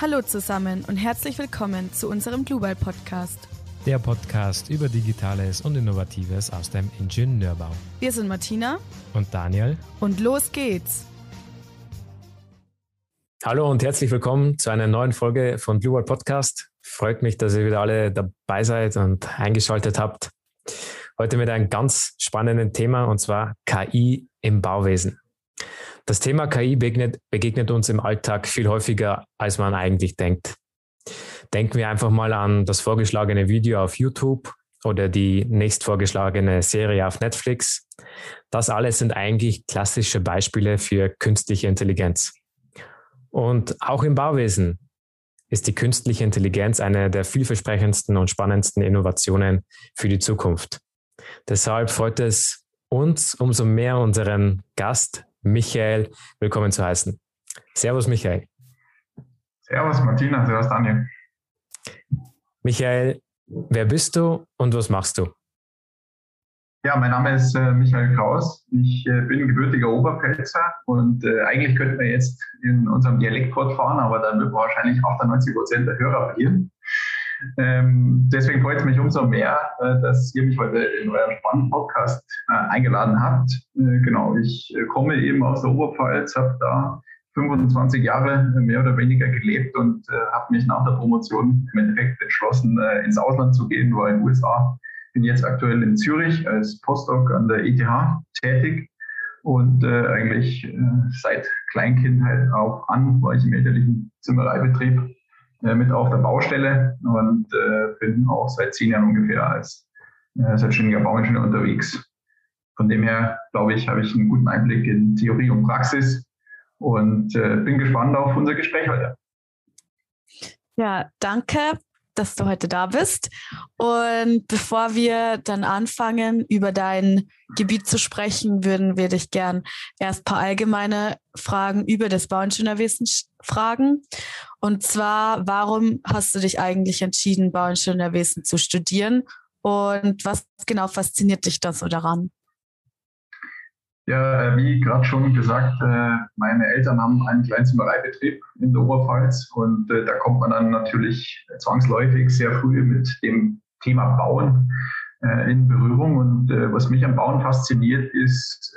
Hallo zusammen und herzlich willkommen zu unserem Global Podcast. Der Podcast über Digitales und Innovatives aus dem Ingenieurbau. Wir sind Martina und Daniel und los geht's. Hallo und herzlich willkommen zu einer neuen Folge von Blue World Podcast. Freut mich, dass ihr wieder alle dabei seid und eingeschaltet habt. Heute mit einem ganz spannenden Thema und zwar KI im Bauwesen. Das Thema KI begegnet, begegnet uns im Alltag viel häufiger, als man eigentlich denkt. Denken wir einfach mal an das vorgeschlagene Video auf YouTube oder die nächst vorgeschlagene Serie auf Netflix. Das alles sind eigentlich klassische Beispiele für künstliche Intelligenz. Und auch im Bauwesen ist die künstliche Intelligenz eine der vielversprechendsten und spannendsten Innovationen für die Zukunft. Deshalb freut es uns umso mehr unseren Gast Michael willkommen zu heißen. Servus, Michael. Servus, Martina. Servus, Daniel. Michael, wer bist du und was machst du? Ja, mein Name ist äh, Michael Kraus. Ich äh, bin gebürtiger Oberpfälzer und äh, eigentlich könnten wir jetzt in unserem Dialekt fortfahren, aber dann wird wahrscheinlich 98 Prozent der Hörer verlieren. Ähm, deswegen freut es mich umso mehr, äh, dass ihr mich heute in euren spannenden Podcast äh, eingeladen habt. Äh, genau, ich äh, komme eben aus der Oberpfalz, habe da 25 Jahre mehr oder weniger gelebt und äh, habe mich nach der Promotion im Endeffekt entschlossen, äh, ins Ausland zu gehen, war in den USA. Bin jetzt aktuell in Zürich als Postdoc an der ETH tätig und eigentlich seit Kleinkindheit auch an war ich im elterlichen Zimmereibetrieb äh, mit auf der Baustelle und äh, bin auch seit zehn Jahren ungefähr als äh, selbstständiger Bauingenieur unterwegs. Von dem her, glaube ich, habe ich einen guten Einblick in Theorie und Praxis und äh, bin gespannt auf unser Gespräch heute. Ja, danke dass du heute da bist. Und bevor wir dann anfangen, über dein Gebiet zu sprechen, würden wir dich gern erst ein paar allgemeine Fragen über das Bauingenieurwesen fragen. Und zwar, warum hast du dich eigentlich entschieden, Bauingenieurwesen zu studieren? Und was genau fasziniert dich da so daran? Ja, äh, wie gerade schon gesagt, äh, meine Eltern haben einen kleinen Zimmereibetrieb in der Oberpfalz und äh, da kommt man dann natürlich zwangsläufig sehr früh mit dem Thema Bauen in Berührung. Und was mich am Bauen fasziniert, ist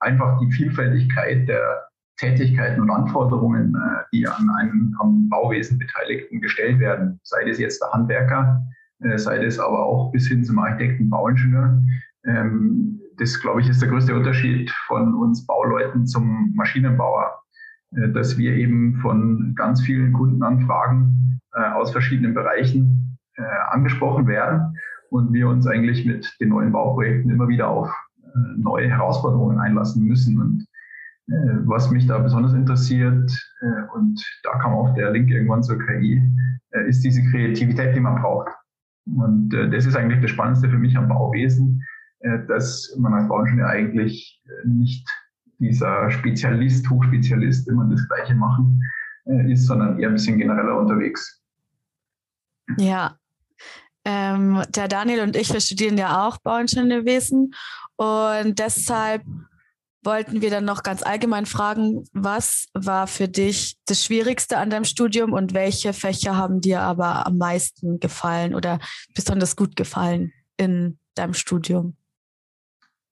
einfach die Vielfältigkeit der Tätigkeiten und Anforderungen, die an einen am Bauwesen Beteiligten gestellt werden. Sei es jetzt der Handwerker, sei es aber auch bis hin zum Architekten, Bauingenieur. Ähm, das, glaube ich, ist der größte Unterschied von uns Bauleuten zum Maschinenbauer, äh, dass wir eben von ganz vielen Kundenanfragen äh, aus verschiedenen Bereichen äh, angesprochen werden und wir uns eigentlich mit den neuen Bauprojekten immer wieder auf neue Herausforderungen einlassen müssen. Und was mich da besonders interessiert, und da kam auch der Link irgendwann zur KI, ist diese Kreativität, die man braucht. Und das ist eigentlich das Spannendste für mich am Bauwesen, dass man als Bauingenieur eigentlich äh, nicht dieser Spezialist, Hochspezialist, immer das Gleiche machen äh, ist, sondern eher ein bisschen genereller unterwegs. Ja, ähm, der Daniel und ich, wir studieren ja auch Bauingenieurwesen und deshalb wollten wir dann noch ganz allgemein fragen, was war für dich das Schwierigste an deinem Studium und welche Fächer haben dir aber am meisten gefallen oder besonders gut gefallen in deinem Studium?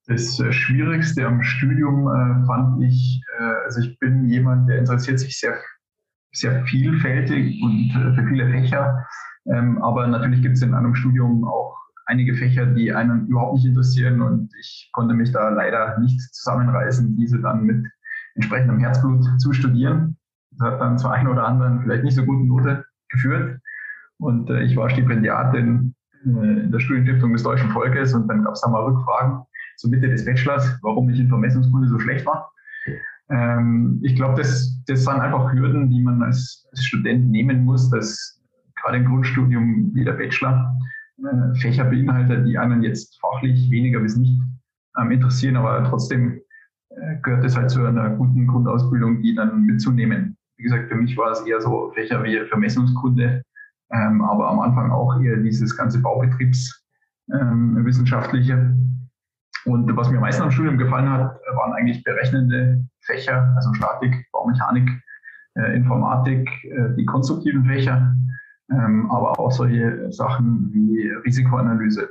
Das Schwierigste am Studium äh, fand ich, äh, also ich bin jemand, der interessiert sich sehr, sehr vielfältig und äh, für viele Fächer. Ähm, aber natürlich gibt es in einem Studium auch einige Fächer, die einen überhaupt nicht interessieren und ich konnte mich da leider nicht zusammenreißen, diese dann mit entsprechendem Herzblut zu studieren. Das hat dann zur einen oder anderen vielleicht nicht so guten Note geführt. Und äh, ich war Stipendiatin äh, in der Studienstiftung des deutschen Volkes und dann gab es da mal Rückfragen zur Mitte des Bachelors, warum ich in Vermessungskunde so schlecht war. Ähm, ich glaube, das, das sind einfach Hürden, die man als, als Student nehmen muss, dass gerade im Grundstudium wie der Bachelor äh, Fächer beinhaltet, die einen jetzt fachlich weniger bis nicht ähm, interessieren, aber trotzdem äh, gehört es halt zu einer guten Grundausbildung, die dann mitzunehmen. Wie gesagt, für mich war es eher so Fächer wie Vermessungskunde, ähm, aber am Anfang auch eher dieses ganze Baubetriebswissenschaftliche. Ähm, und was mir am meisten am Studium gefallen hat, waren eigentlich berechnende Fächer, also Statik, Baumechanik, äh, Informatik, äh, die konstruktiven Fächer, ähm, aber auch solche Sachen wie Risikoanalyse,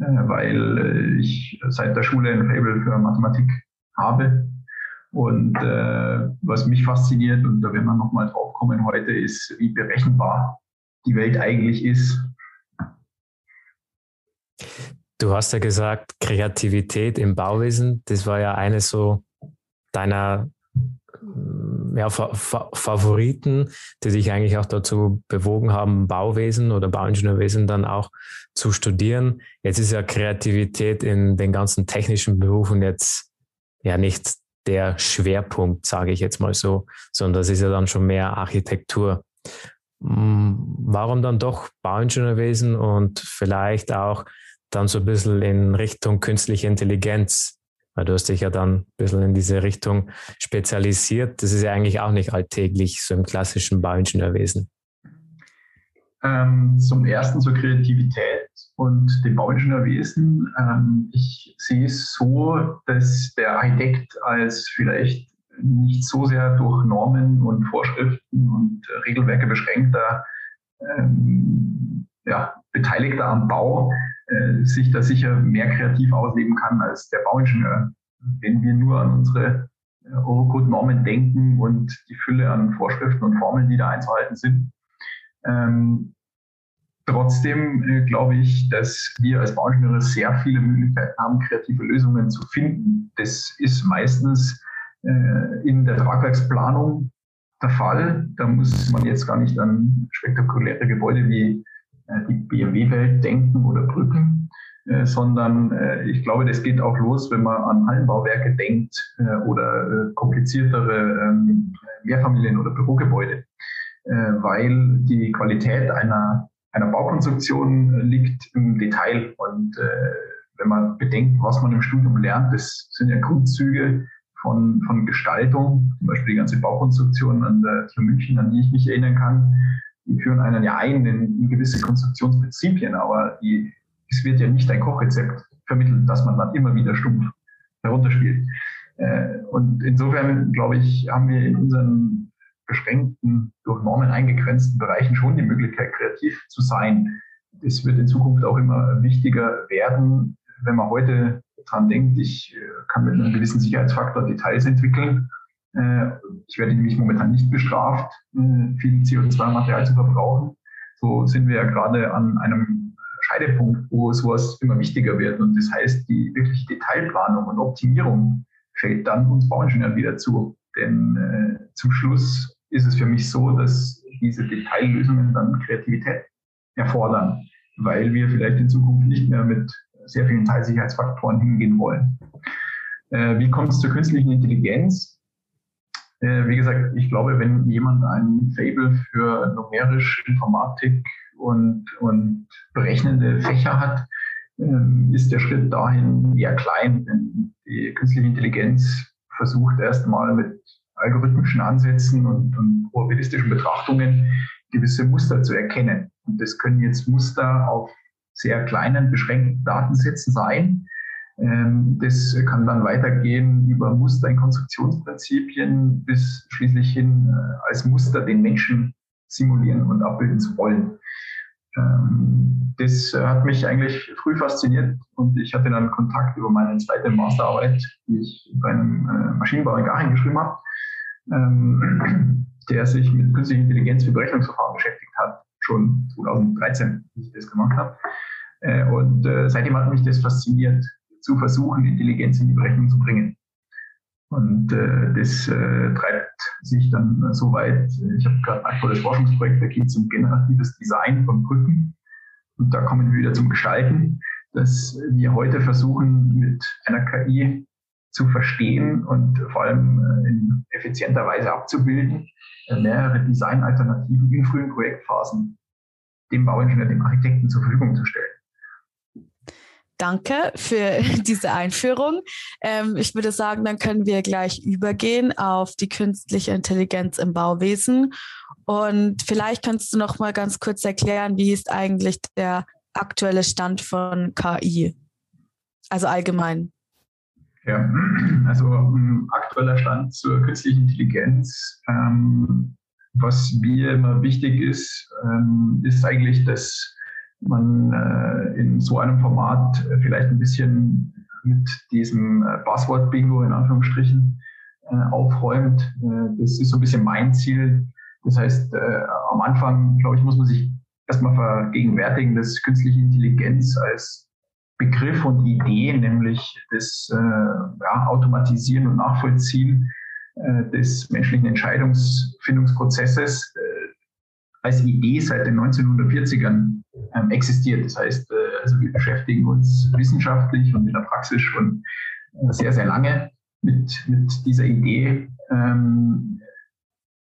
äh, weil ich seit der Schule ein Fable für Mathematik habe. Und was mich fasziniert, und da werden wir nochmal drauf kommen heute, ist, wie berechenbar die Welt eigentlich ist. Du hast ja gesagt, Kreativität im Bauwesen, das war ja eine so deiner ja, Fa Fa Favoriten, die dich eigentlich auch dazu bewogen haben, Bauwesen oder Bauingenieurwesen dann auch zu studieren. Jetzt ist ja Kreativität in den ganzen technischen Berufen jetzt ja nicht der Schwerpunkt, sage ich jetzt mal so, sondern das ist ja dann schon mehr Architektur. Hm, warum dann doch Bauingenieurwesen und vielleicht auch dann so ein bisschen in Richtung künstliche Intelligenz? Weil du hast dich ja dann ein bisschen in diese Richtung spezialisiert. Das ist ja eigentlich auch nicht alltäglich, so im klassischen Bauingenieurwesen. Ähm, zum ersten zur Kreativität und dem Bauingenieurwesen. Ähm, ich sehe es so, dass der Architekt als vielleicht nicht so sehr durch Normen und Vorschriften und Regelwerke beschränkter ähm, ja, Beteiligter am Bau äh, sich da sicher mehr kreativ ausleben kann als der Bauingenieur. Wenn wir nur an unsere äh, Eurocode-Normen denken und die Fülle an Vorschriften und Formeln, die da einzuhalten sind. Ähm, trotzdem äh, glaube ich, dass wir als Bauingenieure sehr viele Möglichkeiten haben, kreative Lösungen zu finden. Das ist meistens äh, in der Tragwerksplanung der Fall. Da muss man jetzt gar nicht an spektakuläre Gebäude wie die BMW-Welt denken oder Brücken, äh, sondern äh, ich glaube, das geht auch los, wenn man an Hallenbauwerke denkt oder kompliziertere ähm, Mehrfamilien- oder Bürogebäude, weil die Qualität einer, einer Baukonstruktion liegt im Detail. Und wenn man bedenkt, was man im Studium lernt, das sind ja Grundzüge von, von Gestaltung, zum Beispiel die ganze Baukonstruktion an der TU München, an die ich mich erinnern kann, die führen einen ja ein in, gewisse Konstruktionsprinzipien, aber die, es wird ja nicht ein Kochrezept vermittelt, das man dann immer wieder stumpf herunterspielt. Äh, und insofern, glaube ich, haben wir in unseren beschränkten, durch Normen eingegrenzten Bereichen schon die Möglichkeit, kreativ zu sein. Das wird in Zukunft auch immer wichtiger werden, wenn man heute dran denkt, ich äh, kann mit einem gewissen Sicherheitsfaktor Details entwickeln ich werde nämlich momentan nicht bestraft, äh, viel CO2-Material zu verbrauchen. So sind wir ja gerade an einem Scheidepunkt, wo sowas immer wichtiger wird. Und das heißt, die wirkliche Detailplanung und Optimierung fällt dann uns Bauingenieuren wieder zu. Denn äh, zum Schluss ist es für mich so, dass diese Detaillösungen dann Kreativität erfordern, weil wir vielleicht in Zukunft nicht mehr mit sehr vielen Teilsicherheitsfaktoren hingehen wollen. Äh, wie kommt es zur künstlichen Intelligenz? Äh, wie gesagt, ich glaube, wenn jemand ein Fable für numerisch Informatik und, und berechnende Fächer hat, ähm, ist der Schritt dahin eher klein. Denn die künstliche Intelligenz versucht erstmal mit algorithmischen Ansätzen und, und probabilistischen Betrachtungen gewisse Muster zu erkennen. Und das können jetzt Muster auf sehr kleinen, beschränkten Datensätzen sein. Ähm, das kann dann weitergehen über Muster in Konstruktionsprinzipien bis schließlich hin äh, als Muster den Menschen simulieren und abbilden zu wollen. Ähm, das hat mich eigentlich früh fasziniert und ich hatte dann Kontakt über meine zweite Masterarbeit, die ich bei einem äh, Maschinenbau in Garching geschrieben habe, ähm, der sich mit künstlicher Intelligenz für Berechnungsverfahren beschäftigt hat, schon 2013, als ich das gemacht habe. Äh, und seitdem hat mich das fasziniert, zu versuchen, Intelligenz in die Berechnung zu bringen. Und äh, das äh, treibt sich dann äh, so weit. Ich habe gerade ein aktuelles Forschungsprojekt, da geht es um generatives Design von Brücken. Und da kommen wir wieder zum Gestalten, dass wir heute versuchen, mit einer KI zu verstehen und vor allem äh, in effizienter Weise abzubilden, äh, mehrere Designalternativen in frühen Projektphasen dem Bauingenieur, dem Architekten zur Verfügung zu stellen. Danke für diese Einführung. Ähm, ich würde sagen, dann können wir gleich übergehen auf die künstliche Intelligenz im Bauwesen. Und vielleicht kannst du noch mal ganz kurz erklären, wie ist eigentlich der aktuelle Stand von KI? Also allgemein. Ja, also um, aktueller Stand zur künstlichen Intelligenz. Ähm, was mir immer wichtig ist, ähm, ist eigentlich, dass man äh, in so einem Format vielleicht ein bisschen mit diesem äh, Buzzword-Bingo in Anführungsstrichen äh, aufräumt. Äh, das ist so ein bisschen mein Ziel. Das heißt, äh, am Anfang, glaube ich, muss man sich erstmal vergegenwärtigen, dass künstliche Intelligenz als Begriff und Idee, nämlich das äh, ja, Automatisieren und Nachvollziehen äh, des menschlichen Entscheidungsfindungsprozesses äh, als Idee seit den 1940ern ähm, existiert. Das heißt, äh, also wir beschäftigen uns wissenschaftlich und in der Praxis schon äh, sehr, sehr lange mit, mit dieser Idee. Ähm,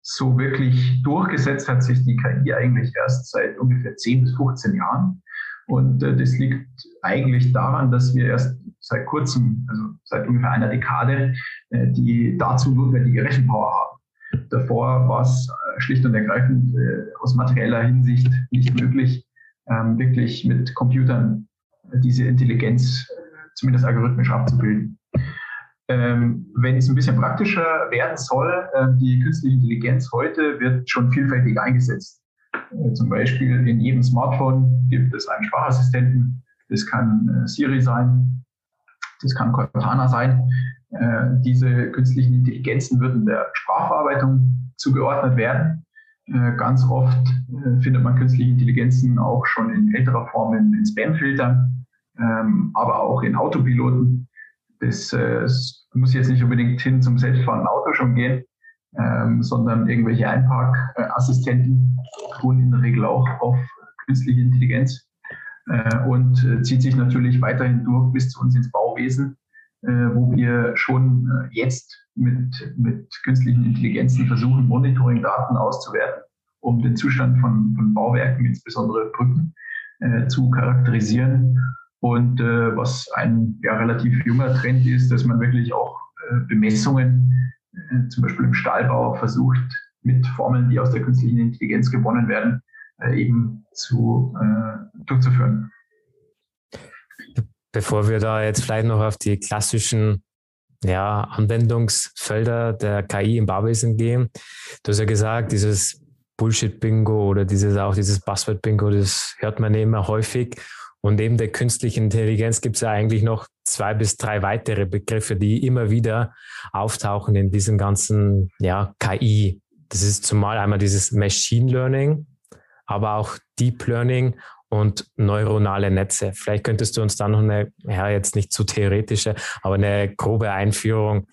so wirklich durchgesetzt hat sich die KI eigentlich erst seit ungefähr 10 bis 15 Jahren. Und äh, das liegt eigentlich daran, dass wir erst seit kurzem, also seit ungefähr einer Dekade, äh, die dazu notwendige Rechenpower haben. Davor war es äh, schlicht und ergreifend äh, aus materieller Hinsicht nicht möglich, ähm, wirklich mit Computern diese Intelligenz zumindest algorithmisch abzubilden. Ähm, wenn es ein bisschen praktischer werden soll, äh, die künstliche Intelligenz heute wird schon vielfältig eingesetzt. Äh, zum Beispiel in jedem Smartphone gibt es einen Sprachassistenten. Das kann äh, Siri sein, das kann Cortana sein. Äh, diese künstlichen Intelligenzen würden der Sprachverarbeitung zugeordnet werden. Äh, ganz oft äh, findet man künstliche Intelligenzen auch schon in älterer Form in, Spamfiltern, ähm, aber auch in Autopiloten. Das muss jetzt nicht unbedingt hin zum selbstfahrenden Auto schon gehen, ähm, sondern irgendwelche Einparkassistenten tun in der Regel auch auf künstliche Intelligenz und zieht sich natürlich weiterhin durch bis zu uns ins Bauwesen, wo wir schon äh, jetzt mit, mit künstlichen Intelligenzen versuchen, Monitoring-Daten auszuwerten, um den Zustand von, von Bauwerken, insbesondere Brücken, äh, zu charakterisieren. Und äh, was ein ja, relativ junger Trend ist, dass man wirklich auch äh, Bemessungen, äh, zum Beispiel im Stahlbau, versucht, mit Formeln, die aus der künstlichen Intelligenz gewonnen werden, äh, eben zu, äh, durchzuführen. Bevor wir da jetzt vielleicht noch auf die klassischen ja, Anwendungsfelder der KI im Bauwesen gehen. Du hast ja gesagt, dieses Bullshit-Bingo oder dieses auch dieses Buzzword-Bingo, das hört man immer häufig. Und neben der künstlichen Intelligenz gibt es ja eigentlich noch zwei bis drei weitere Begriffe, die immer wieder auftauchen in diesem ganzen ja, KI. Das ist zumal einmal dieses Machine Learning, aber auch Deep Learning und neuronale Netze. Vielleicht könntest du uns da noch eine, ja, jetzt nicht zu theoretische, aber eine grobe Einführung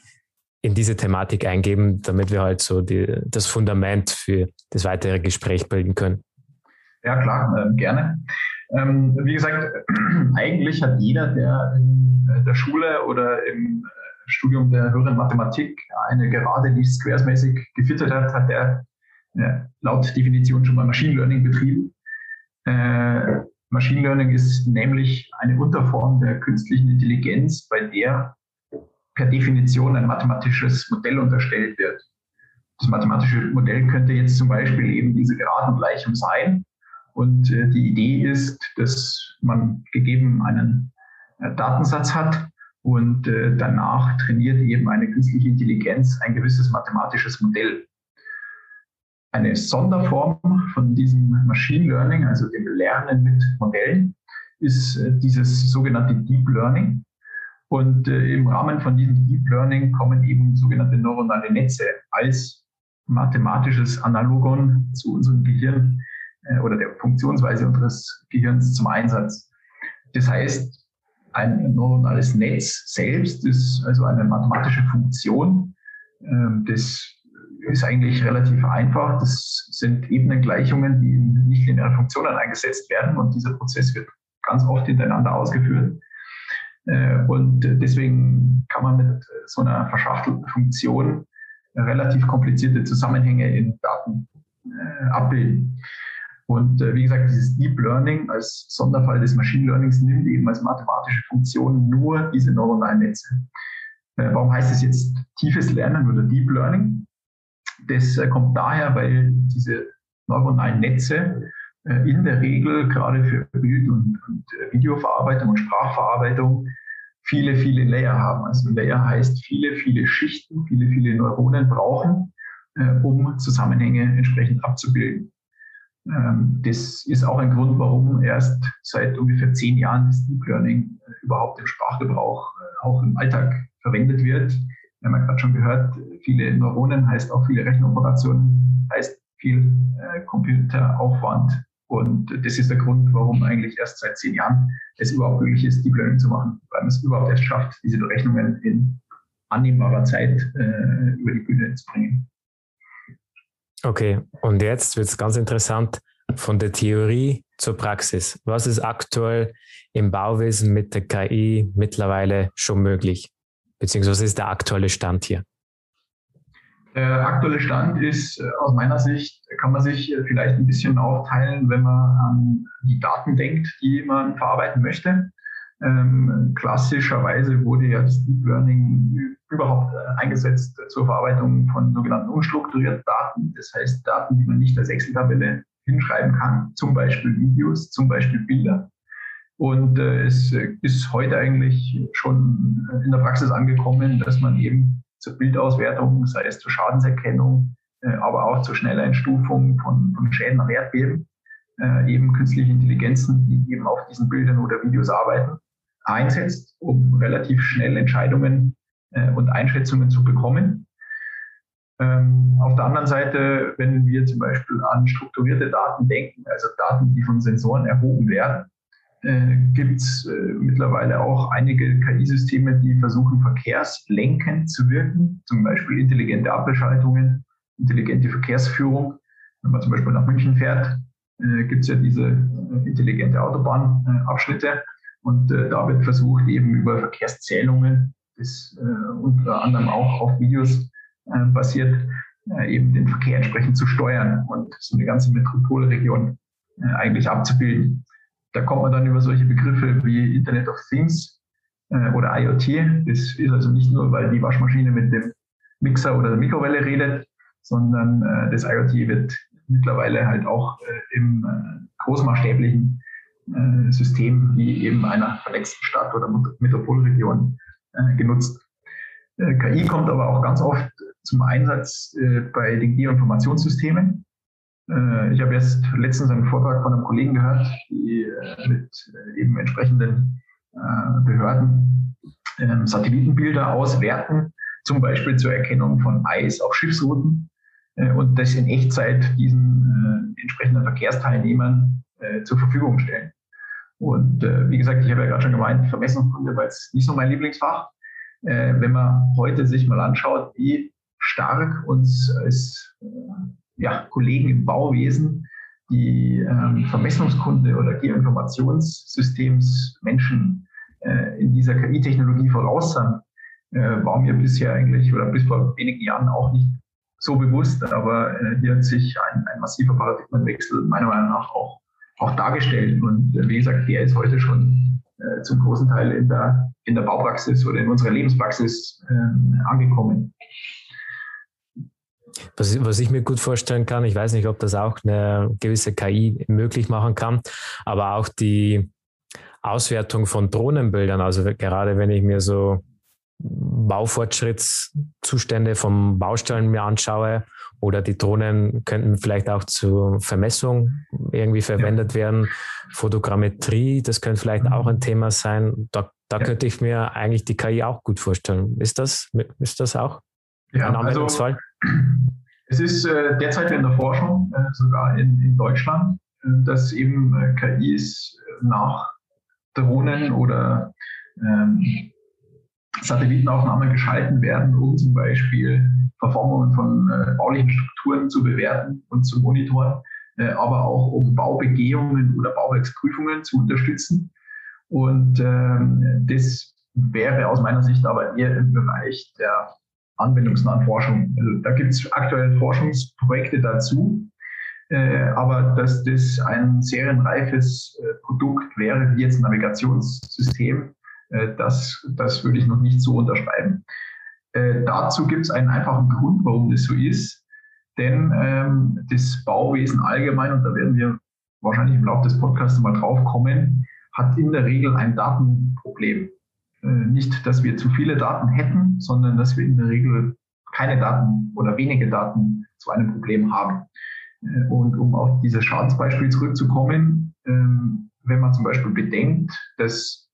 in diese Thematik eingeben, damit wir halt so die, das Fundament für das weitere Gespräch bilden können. Ja, klar, äh, gerne. Ähm, wie gesagt, eigentlich hat jeder, der in äh, der Schule oder im äh, Studium der höheren Mathematik eine Gerade, die squaresmäßig gefüttert hat, hat der ja, laut Definition schon mal Machine Learning betrieben. Äh, Machine Learning ist nämlich eine Unterform der künstlichen Intelligenz, bei der per Definition ein mathematisches Modell unterstellt wird. Das mathematische Modell könnte jetzt zum Beispiel eben diese Geradengleichung sein. Und äh, die Idee ist, dass man gegeben einen äh, Datensatz hat und äh, danach trainiert eben eine künstliche Intelligenz ein gewisses mathematisches Modell eine Sonderform von diesem Machine Learning, also dem Lernen mit Modellen, ist äh, dieses sogenannte Deep Learning. Und äh, im Rahmen von diesem Deep Learning kommen eben sogenannte neuronale Netze als mathematisches Analogon zu unserem Gehirn äh, oder der Funktionsweise unseres Gehirns zum Einsatz. Das heißt, ein neuronales Netz selbst ist also eine mathematische Funktion, äh, das ist eigentlich relativ einfach. Das sind Ebenengleichungen, die in nichtlineare Funktionen eingesetzt werden und dieser Prozess wird ganz oft hintereinander ausgeführt. Äh, und deswegen kann man mit so einer verschachtelten Funktion relativ komplizierte Zusammenhänge in Daten äh, abbilden. Und äh, wie gesagt, dieses Deep Learning als Sonderfall des Machine Learnings nimmt eben als mathematische Funktion nur diese neuronalen Netze. Warum heißt es jetzt tiefes Lernen oder Deep Learning? Das äh, kommt daher, weil diese neuronalen Netze äh, in der Regel gerade für Bild- und, und äh, Videoverarbeitung und Sprachverarbeitung viele, viele Layer haben. Also Layer heißt viele, viele Schichten, viele, viele Neuronen brauchen, um Zusammenhänge entsprechend abzubilden. Ähm, das ist auch ein Grund, warum erst seit ungefähr zehn Jahren das Deep Learning überhaupt im Sprachgebrauch, auch im Alltag verwendet wird. Wir haben ja gerade schon gehört, viele Neuronen heißt auch viele Rechenoperationen, heißt viel äh, Computeraufwand. Und das ist der Grund, warum eigentlich erst seit zehn Jahren es überhaupt möglich ist, Deep Learning zu machen, weil man es überhaupt erst schafft, diese Berechnungen in annehmbarer Zeit äh, über die Bühne zu bringen. Okay, und jetzt wird es ganz interessant von der Theorie zur Praxis. Was ist aktuell im Bauwesen mit der KI mittlerweile schon möglich? Beziehungsweise ist der aktuelle Stand hier? Der aktuelle Stand ist äh, aus meiner Sicht, kann man sich äh, vielleicht ein bisschen aufteilen, wenn man an die Daten denkt, die man verarbeiten möchte. Ähm, klassischerweise wurde ja das Deep Learning überhaupt äh, eingesetzt zur Verarbeitung von sogenannten unstrukturierten Daten. Das heißt Daten, die man nicht als Excel-Tabelle hinschreiben kann, zum Beispiel Videos, zum Beispiel Bilder. Und äh, es ist heute eigentlich schon in der Praxis angekommen, dass man eben zur Bildauswertung, sei es zur Schadenserkennung, äh, aber auch zur Schnelleinstufung von, von Schäden nach Erdbeben, äh, eben künstliche Intelligenzen, die eben auf diesen Bildern oder Videos arbeiten, einsetzt, um relativ schnell Entscheidungen äh, und Einschätzungen zu bekommen. Ähm, auf der anderen Seite, wenn wir zum Beispiel an strukturierte Daten denken, also Daten, die von Sensoren erhoben werden, äh, gibt es äh, mittlerweile auch einige KI-Systeme, die versuchen, verkehrslenkend zu wirken, zum Beispiel intelligente Ampelschaltungen, intelligente Verkehrsführung. Wenn man zum Beispiel nach München fährt, äh, gibt es ja diese äh, intelligente Autobahnabschnitte. Und äh, da wird versucht, eben über Verkehrszählungen, das äh, unter anderem auch auf Videos basiert, eben den Verkehr entsprechend zu steuern und so eine ganze Metropolregion eigentlich abzubilden. Da kommt man dann über solche Begriffe wie Internet of Things äh, oder IoT. Das ist also nicht nur, weil die Waschmaschine mit dem Mixer oder der Mikrowelle redet, sondern äh, das IoT wird mittlerweile halt auch äh, im äh, großmaßstäblichen äh, System wie eben einer vernetzten Stadt oder Metropolregion äh, genutzt. KI kommt aber auch ganz oft zum Einsatz bei den Geoinformationssystemen. Äh, ich habe jetzt letztens einen Vortrag von einem Kollegen gehört, die äh, mit äh, eben entsprechenden Behörden ähm, Satellitenbilder auswerten, zum Beispiel zur Erkennung von Eis auf Schiffsrouten und das in Echtzeit diesen entsprechenden Verkehrsteilnehmern zur Verfügung stellen. Und wie gesagt, ich habe ja gerade schon gemeint, Vermessungskunde war jetzt nicht so mein Lieblingsfach. wenn man heute sich mal anschaut, wie stark uns als ja, Kollegen im Bauwesen, die ähm, Vermessungskunde oder Geoinformationssystems-Menschen äh, in dieser KI-Technologie voraus sind, äh, war mir bisher eigentlich oder bis vor wenigen Jahren auch nicht so bewusst. Aber äh, hier hat sich ein, ein massiver Paradigmenwechsel meiner Meinung nach auch, auch dargestellt. Und äh, wie gesagt, der ist heute schon äh, zum großen Teil in der, in der Baupraxis oder in unserer Lebenspraxis ähm, angekommen. Was, was ich mir gut vorstellen kann, ich weiß nicht, ob das auch eine gewisse KI möglich machen kann, aber auch die Auswertung von Drohnenbildern, also gerade wenn ich mir so Baufortschrittszustände vom Baustellen mir anschaue oder die Drohnen könnten vielleicht auch zur Vermessung irgendwie verwendet ja. werden. Fotogrammetrie, das könnte vielleicht auch ein Thema sein. Da, da ja. könnte ich mir eigentlich die KI auch gut vorstellen. Ist das, ist das auch ja, ein also Anwendungsfall? Also es ist äh, derzeit in der Forschung, äh, sogar in, in Deutschland, äh, dass eben äh, KIs äh, nach Drohnen oder ähm, Satellitenaufnahmen geschalten werden, um zum Beispiel Verformungen von äh, baulichen Strukturen zu bewerten und zu monitoren, aber auch um Baubegehungen oder Bauwerksprüfungen zu unterstützen. Und ähm, das wäre aus meiner Sicht aber eher im Bereich der anwendungsnahen Forschung. Also da gibt es aktuell Forschungsprojekte dazu. Äh, aber dass das ein serienreifes äh, Produkt wäre, wie jetzt ein Navigationssystem, äh, das, das würde ich noch nicht so unterschreiben. Äh, dazu gibt es einen einfachen Grund, warum das so ist. Denn ähm, das Bauwesen allgemein, und da werden wir wahrscheinlich im Laufe des Podcasts mal drauf kommen, hat in der Regel ein Datenproblem. Nicht, dass wir zu viele Daten hätten, sondern dass wir in der Regel keine Daten oder wenige Daten zu einem Problem haben. Und um auf dieses Schadensbeispiel zurückzukommen, ähm, wenn man zum Beispiel bedenkt, dass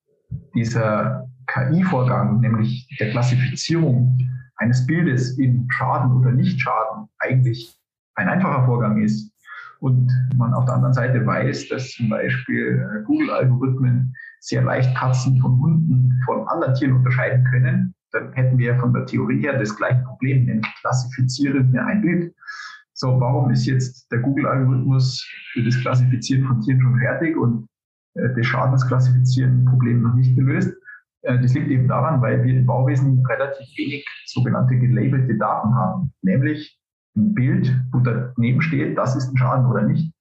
dieser KI-Vorgang, nämlich der Klassifizierung eines Bildes in Schaden oder Nicht-Schaden, eigentlich ein einfacher Vorgang ist und man auf der anderen Seite weiß, dass zum Beispiel äh, Google-Algorithmen sehr leicht Katzen von Hunden von anderen Tieren unterscheiden können, dann hätten wir von der Theorie her das gleiche Problem, nämlich klassifizieren wir ein Bild. So, warum ist jetzt der Google-Algorithmus für das Klassifizieren von Tieren schon fertig und äh, das Schadensklassifizieren-Problem noch nicht gelöst? Äh, das liegt eben daran, weil wir im Bauwesen relativ wenig sogenannte gelabelte Daten haben, nämlich ein Bild, wo daneben steht, das ist ein Schaden oder nicht.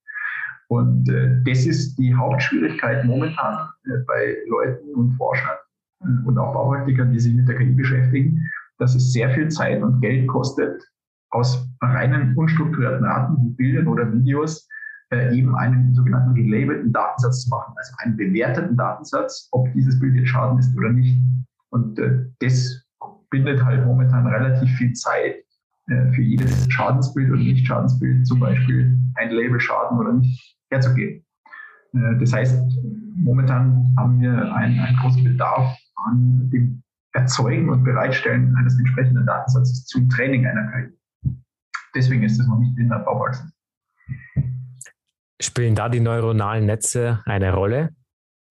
Und äh, das ist die Hauptschwierigkeit momentan äh, bei Leuten und Forschern äh, und auch Baupraktikern, die sich mit der KI beschäftigen, dass es sehr viel Zeit und Geld kostet, aus reinen unstrukturierten Daten wie Bildern oder Videos äh, eben einen sogenannten gelabelten Datensatz zu machen, also einen bewerteten Datensatz, ob dieses Bild jetzt Schaden ist oder nicht. Und äh, das bindet halt momentan relativ viel Zeit äh, für jedes Schadensbild oder Nicht-Schadensbild, zum Beispiel ein Label Schaden oder nicht, herzugeben. Äh, das heißt, momentan haben wir einen, einen großen Bedarf an dem Erzeugen und Bereitstellen eines entsprechenden Datensatzes zum Training einer KI. Deswegen ist es noch nicht in der Baupraxis. Spielen da die neuronalen Netze eine Rolle?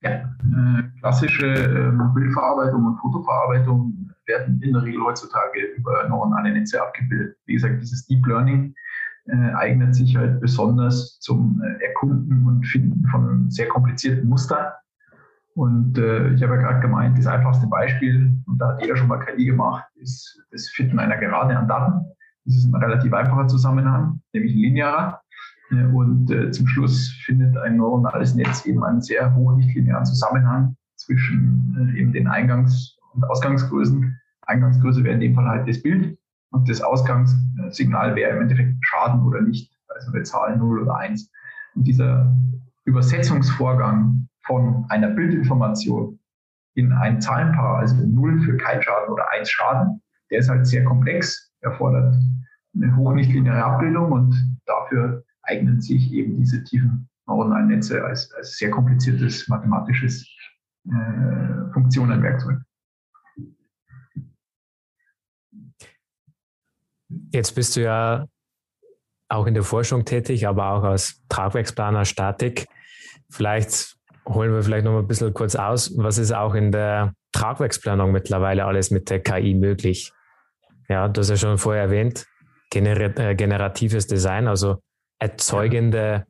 Ja, äh, klassische äh, Bildverarbeitung und Fotoverarbeitung werden in der Regel heutzutage über neuronale Netze abgebildet. Wie gesagt, dieses Deep Learning äh, eignet sich halt besonders zum äh, Erkunden und Finden von sehr komplizierten Mustern. Und äh, ich habe ja gerade gemeint, das einfachste Beispiel, und da hat jeder schon mal KI gemacht, ist das Finden einer Gerade an Daten. Das ist ein relativ einfacher Zusammenhang, nämlich ein linearer. Äh, und äh, zum Schluss findet ein neuronales Netz eben einen sehr hohen nichtlinearen Zusammenhang zwischen äh, eben den Eingangs- und Ausgangsgrößen. Eingangsgröße wäre in dem Fall halt das Bild und das Ausgangssignal wäre im Endeffekt Schaden oder nicht, also eine Zahl 0 oder 1. Und dieser Übersetzungsvorgang von einer Bildinformation in ein Zahlenpaar, also 0 für kein Schaden oder 1 Schaden, der ist halt sehr komplex, erfordert eine hochnichtlineare Abbildung und dafür eignen sich eben diese tiefen neuronalen Netze als, als sehr kompliziertes mathematisches äh, Funktionenwerkzeug. Jetzt bist du ja auch in der Forschung tätig, aber auch als Tragwerksplaner Statik. Vielleicht holen wir vielleicht noch mal ein bisschen kurz aus, was ist auch in der Tragwerksplanung mittlerweile alles mit der KI möglich? Ja, du hast ja schon vorher erwähnt, gener äh, generatives Design, also erzeugende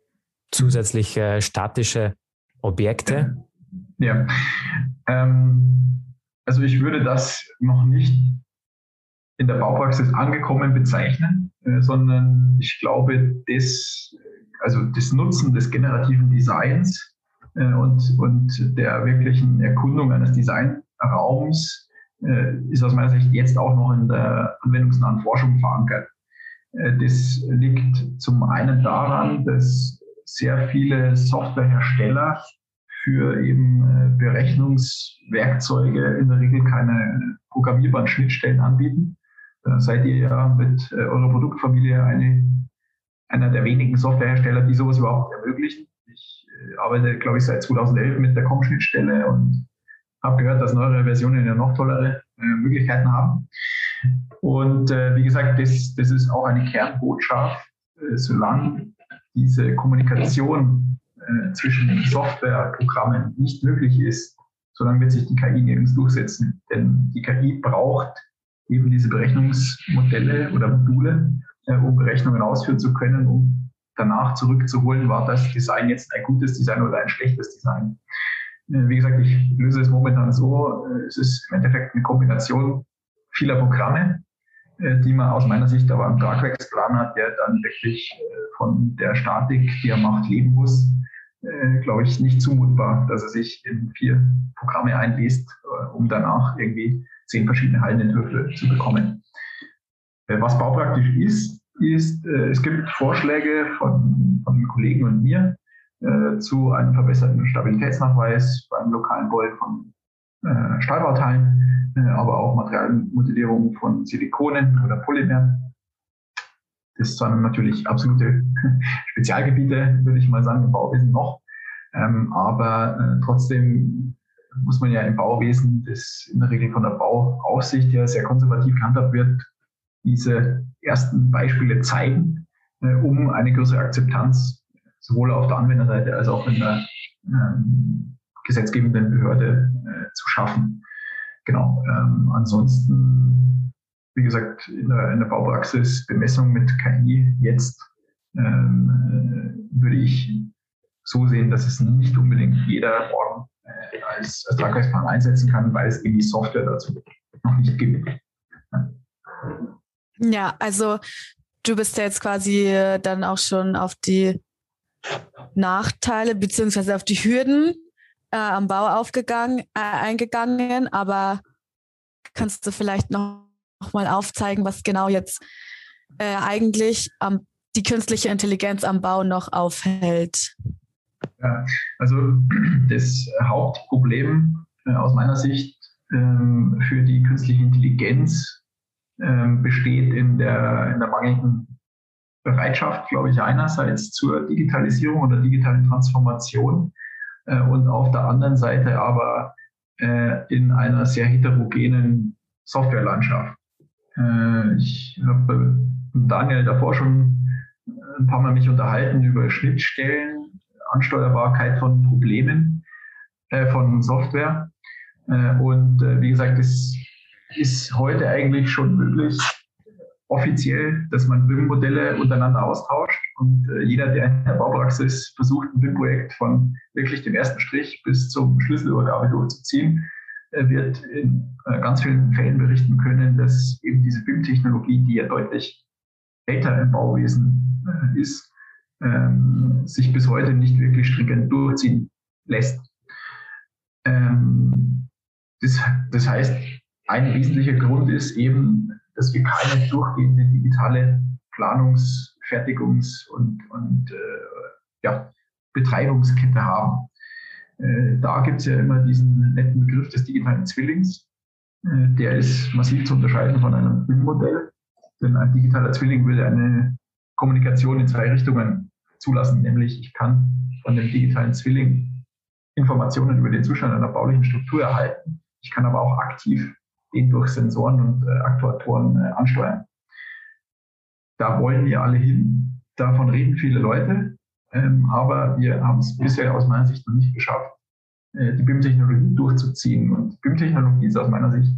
zusätzliche statische Objekte? Ja, ähm, also ich würde das noch nicht in der Baupraxis angekommen bezeichnen, äh, sondern ich glaube, das, also das Nutzen des generativen Designs äh, und, und der wirklichen Erkundung eines Designraums äh, ist aus meiner Sicht jetzt auch noch in der anwendungsnahen Forschung verankert. Das liegt zum einen daran, dass sehr viele Softwarehersteller für eben Berechnungswerkzeuge in der Regel keine programmierbaren Schnittstellen anbieten. Da seid ihr ja mit äh, eurer Produktfamilie eine, einer der wenigen Softwarehersteller, die sowas überhaupt ermöglichen. Ich arbeite, glaube ich, seit 2011 mit der COM-Schnittstelle und habe gehört, dass neuere Versionen ja noch tollere Möglichkeiten haben. Und äh, wie gesagt, das, das ist auch eine Kernbotschaft, äh, solange diese Kommunikation äh, zwischen Softwareprogrammen nicht möglich ist, solange wird sich die KI nirgends durchsetzen. Denn die KI braucht eben diese Berechnungsmodelle oder Module, äh, um Berechnungen ausführen zu können, um danach zurückzuholen, war das Design jetzt ein gutes Design oder ein schlechtes Design. Äh, wie gesagt, ich löse es momentan so, äh, es ist im Endeffekt eine Kombination vieler Programme, äh, die man aus meiner Sicht aber am Tragwerksplan hat, der dann wirklich äh, von der Statik, die er macht, leben muss, äh, glaube ich, nicht zumutbar, dass er sich in vier Programme einliest, um danach irgendwie zehn verschiedene Hallenentwürfe zu bekommen. Was baupraktisch ist, ist, es gibt Vorschläge von, von Kollegen und mir zu einem verbesserten Stabilitätsnachweis beim lokalen Bau von äh, Stahlbauteilen, äh, aber auch Materialmodellierung von Silikonen oder Polymeren. Das sind natürlich absolute Spezialgebiete, würde ich mal sagen, im Bauwesen noch. Ähm, aber äh, trotzdem muss man ja im Bauwesen, das in der Regel von der Bauaufsicht ja sehr konservativ gehandhabt wird, diese ersten Beispiele zeigen, äh, um eine größere Akzeptanz sowohl auf der Anwenderseite als auch in der ähm, gesetzgebenden Behörde äh, zu schaffen. Genau. Ähm, ansonsten, wie gesagt, in der, in der Baupraxis Bemessung mit KI jetzt ähm, äh, würde ich so sehen, dass es nicht unbedingt jeder morgen äh, als, als Tragweitsplan einsetzen kann, weil es eben die Software dazu noch nicht gibt. Ja, also du bist ja jetzt quasi dann auch schon auf die Nachteile beziehungsweise auf die Hürden äh, am Bau aufgegangen, äh, eingegangen, aber kannst du vielleicht noch, noch mal aufzeigen, was genau jetzt äh, eigentlich am, die künstliche Intelligenz am Bau noch aufhält? Ja, also das Hauptproblem äh, aus meiner Sicht ähm, für die künstliche Intelligenz ähm, besteht in der, in der mangelnden Bereitschaft, glaube ich, einerseits zur Digitalisierung oder digitalen Transformation äh, und auf der anderen Seite aber äh, in einer sehr heterogenen Softwarelandschaft. Äh, ich habe mit Daniel davor schon ein paar Mal mich unterhalten über Schnittstellen, Ansteuerbarkeit von Problemen äh, von Software. Äh, und äh, wie gesagt, es ist heute eigentlich schon möglich, offiziell, dass man BIM-Modelle untereinander austauscht und äh, jeder, der in der Baupraxis versucht, ein BIM-Projekt von wirklich dem ersten Strich bis zum Schlüsselübergabe durchzuziehen, äh, wird in ganz vielen Fällen berichten können, dass eben diese BIM-Technologie, die ja deutlich älter im Bauwesen ist, ähm, sich bis heute nicht wirklich stringent durchziehen lässt. Ähm, das, das heißt, ein wesentlicher Grund ist eben, dass wir keine durchgehende digitale Planungs-, Fertigungs- und, und äh, ja, Betreibungskette haben. Äh, da gibt es ja immer diesen netten Begriff des digitalen Zwillings. Äh, der ist massiv zu unterscheiden von einem BIM-Modell, denn ein digitaler Zwilling würde eine Kommunikation in zwei Richtungen zulassen, nämlich ich kann von dem digitalen Zwilling Informationen über den Zustand einer baulichen Struktur erhalten. Ich kann aber auch aktiv den durch Sensoren und äh, Aktuatoren äh, ansteuern. Da wollen wir alle hin. Davon reden viele Leute, ähm, aber wir haben es bisher aus meiner Sicht noch nicht geschafft, äh, die BIM-Technologie durchzuziehen. Und BIM-Technologie ist aus meiner Sicht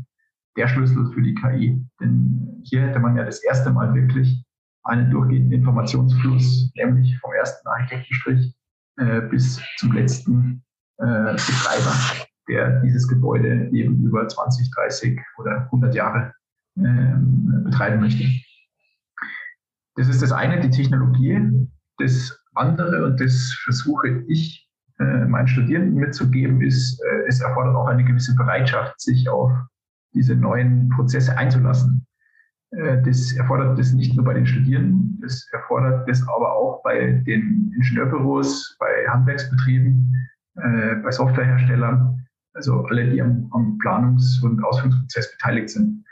der Schlüssel für die KI. Denn hier hätte man ja das erste Mal wirklich einen durchgehenden Informationsfluss, nämlich vom ersten Architektenstrich äh, bis zum letzten äh, Betreiber der dieses Gebäude eben über 20, 30 oder 100 Jahre ähm, betreiben möchte. Das ist das eine, die Technologie. Das andere, und das versuche ich äh, meinen Studierenden mitzugeben, ist, äh, es erfordert auch eine gewisse Bereitschaft, sich auf diese neuen Prozesse einzulassen. Äh, das erfordert das nicht nur bei den Studierenden, das erfordert das aber auch bei den Ingenieurbüros, bei Handwerksbetrieben, äh, bei Softwareherstellern, also alle, die am, am Planungs- und Ausführungsprozess beteiligt sind.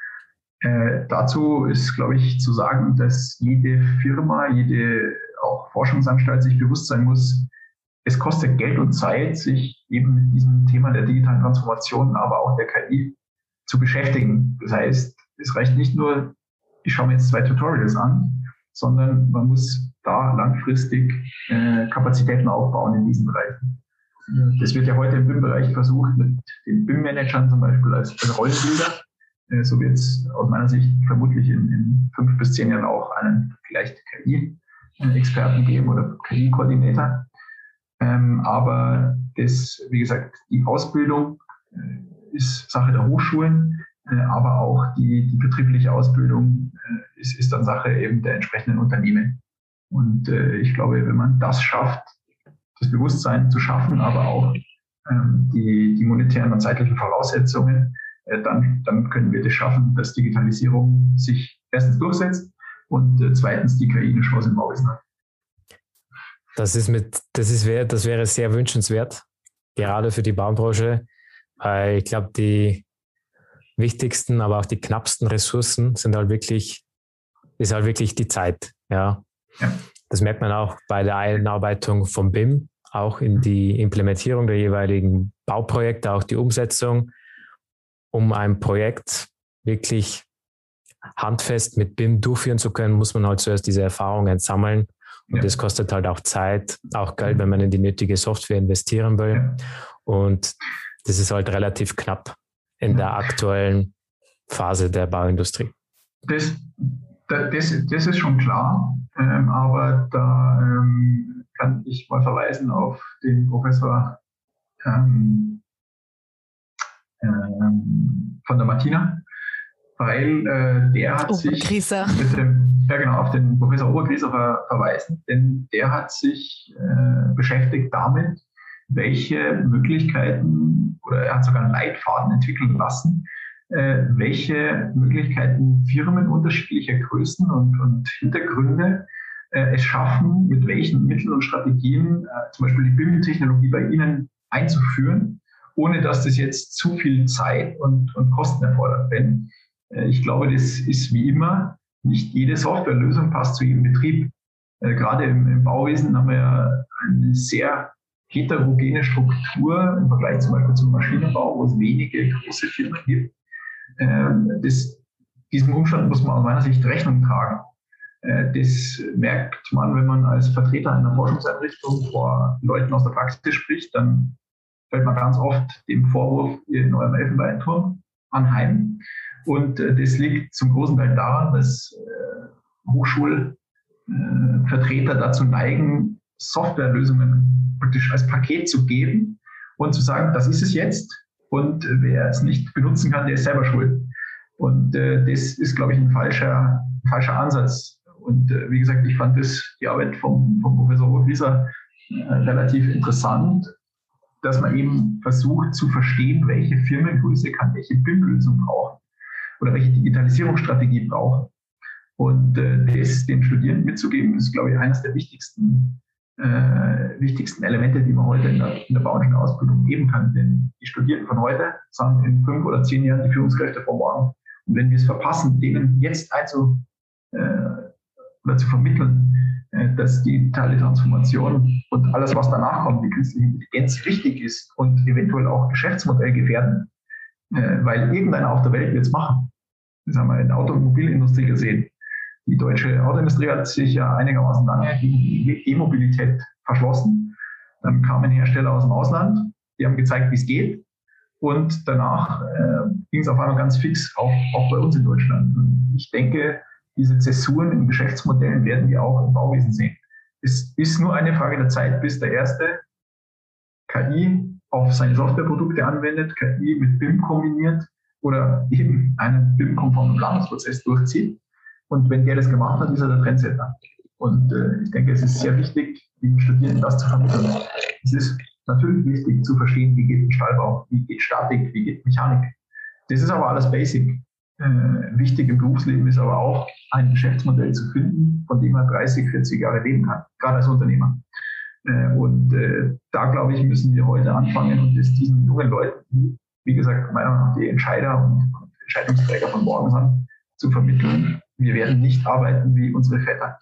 Äh, dazu ist, glaube ich, zu sagen, dass jede Firma, jede auch Forschungsanstalt sich bewusst sein muss, es kostet Geld und Zeit, sich eben mit diesem Thema der digitalen Transformation, aber auch der KI zu beschäftigen. Das heißt, es reicht nicht nur, ich schaue mir jetzt zwei Tutorials an, sondern man muss da langfristig äh, Kapazitäten aufbauen in diesen Bereichen. Das wird ja heute im BIM-Bereich versucht, mit den BIM-Managern zum Beispiel als, als Rollenbilder. Äh, so wird es aus meiner Sicht vermutlich in, in, fünf bis zehn Jahren auch einen vielleicht KI-Experten geben oder KI-Koordinator. Ähm, aber das, wie gesagt, die Ausbildung äh, ist Sache der Hochschulen, äh, aber auch die, die betriebliche Ausbildung ist, ist dann Sache eben der entsprechenden Unternehmen. Und äh, ich glaube, wenn man das schafft, das Bewusstsein zu schaffen, aber auch ähm, die, die monetären und zeitlichen Voraussetzungen, äh, dann, dann können wir das schaffen, dass Digitalisierung sich erstens durchsetzt und äh, zweitens die KI eine Chance im Bauwesen hat. Das ist mit, das ist das wäre sehr wünschenswert, gerade für die Baubranche, Weil ich glaube, die wichtigsten, aber auch die knappsten Ressourcen sind halt wirklich, ist halt wirklich die Zeit. Ja. ja. Das merkt man auch bei der Einarbeitung vom BIM, auch in die Implementierung der jeweiligen Bauprojekte, auch die Umsetzung, um ein Projekt wirklich handfest mit BIM durchführen zu können, muss man halt zuerst diese Erfahrungen sammeln. Und ja. das kostet halt auch Zeit, auch Geld, wenn man in die nötige Software investieren will. Ja. Und das ist halt relativ knapp in der aktuellen Phase der Bauindustrie. Das, das, das ist schon klar, ähm, aber da ähm, kann ich mal verweisen auf den Professor ähm, ähm von der Martina, weil äh, der hat sich mit dem, ja genau, auf den Professor Obergrieser ver, verweisen, denn der hat sich äh, beschäftigt damit, welche Möglichkeiten, oder er hat sogar einen Leitfaden entwickeln lassen, welche Möglichkeiten Firmen unterschiedlicher Größen und, und Hintergründe äh, es schaffen, mit welchen Mitteln und Strategien äh, zum Beispiel die BIM-Technologie bei ihnen einzuführen, ohne dass das jetzt zu viel Zeit und, und Kosten erfordert. Denn äh, ich glaube, das ist wie immer, nicht jede Softwarelösung passt zu jedem Betrieb. Äh, gerade im, im Bauwesen haben wir ja eine sehr heterogene Struktur im Vergleich zum Beispiel zum Maschinenbau, wo es wenige große Firmen gibt. Ähm, das, diesem Umstand muss man aus meiner Sicht Rechnung tragen. Äh, das merkt man, wenn man als Vertreter einer Forschungseinrichtung vor Leuten aus der Praxis spricht, dann fällt man ganz oft dem Vorwurf in eurem Elfenbeinturm anheim. Und äh, das liegt zum großen Teil daran, dass äh, Hochschulvertreter dazu neigen, Softwarelösungen praktisch als Paket zu geben und zu sagen, das ist es jetzt und wer es nicht benutzen kann, der ist selber schuld. Und äh, das ist, glaube ich, ein falscher, falscher Ansatz. Und äh, wie gesagt, ich fand das, die Arbeit vom, vom Professor Hochwieser äh, relativ interessant, dass man eben versucht zu verstehen, welche Firmengröße kann welche BIM-Lösung brauchen oder welche Digitalisierungsstrategie brauchen. Und äh, das den Studierenden mitzugeben, ist, glaube ich, eines der wichtigsten äh, wichtigsten Elemente, die man heute in der, in der baulichen Ausbildung geben kann. Denn die Studierenden von heute sind in fünf oder zehn Jahren die Führungskräfte von morgen. Und wenn wir es verpassen, denen jetzt einzu, äh, oder zu vermitteln, äh, dass die digitale Transformation und alles, was danach kommt, die künstliche Intelligenz wichtig ist und eventuell auch Geschäftsmodell gefährden, äh, weil irgendeiner auf der Welt wird es machen. Das haben wir in der Automobilindustrie gesehen. Die deutsche Autoindustrie hat sich ja einigermaßen lange gegen die E-Mobilität verschlossen. Dann kamen Hersteller aus dem Ausland, die haben gezeigt, wie es geht. Und danach äh, ging es auf einmal ganz fix, auch, auch bei uns in Deutschland. Und ich denke, diese Zäsuren in Geschäftsmodellen werden wir auch im Bauwesen sehen. Es ist nur eine Frage der Zeit, bis der erste KI auf seine Softwareprodukte anwendet, KI mit BIM kombiniert oder eben einen BIM-konformen Planungsprozess durchzieht. Und wenn der das gemacht hat, ist er der Trendsetter. Und äh, ich denke, es ist sehr wichtig, den Studierenden das zu vermitteln. Es ist natürlich wichtig zu verstehen, wie geht ein Stallbau, wie geht Statik, wie geht Mechanik. Das ist aber alles Basic. Äh, wichtig im Berufsleben ist aber auch, ein Geschäftsmodell zu finden, von dem man 30, 40 Jahre leben kann, gerade als Unternehmer. Äh, und äh, da, glaube ich, müssen wir heute anfangen und es diesen jungen Leuten, wie gesagt, meiner Meinung nach die Entscheider und Entscheidungsträger von morgen sind, zu vermitteln, wir werden nicht arbeiten wie unsere Väter.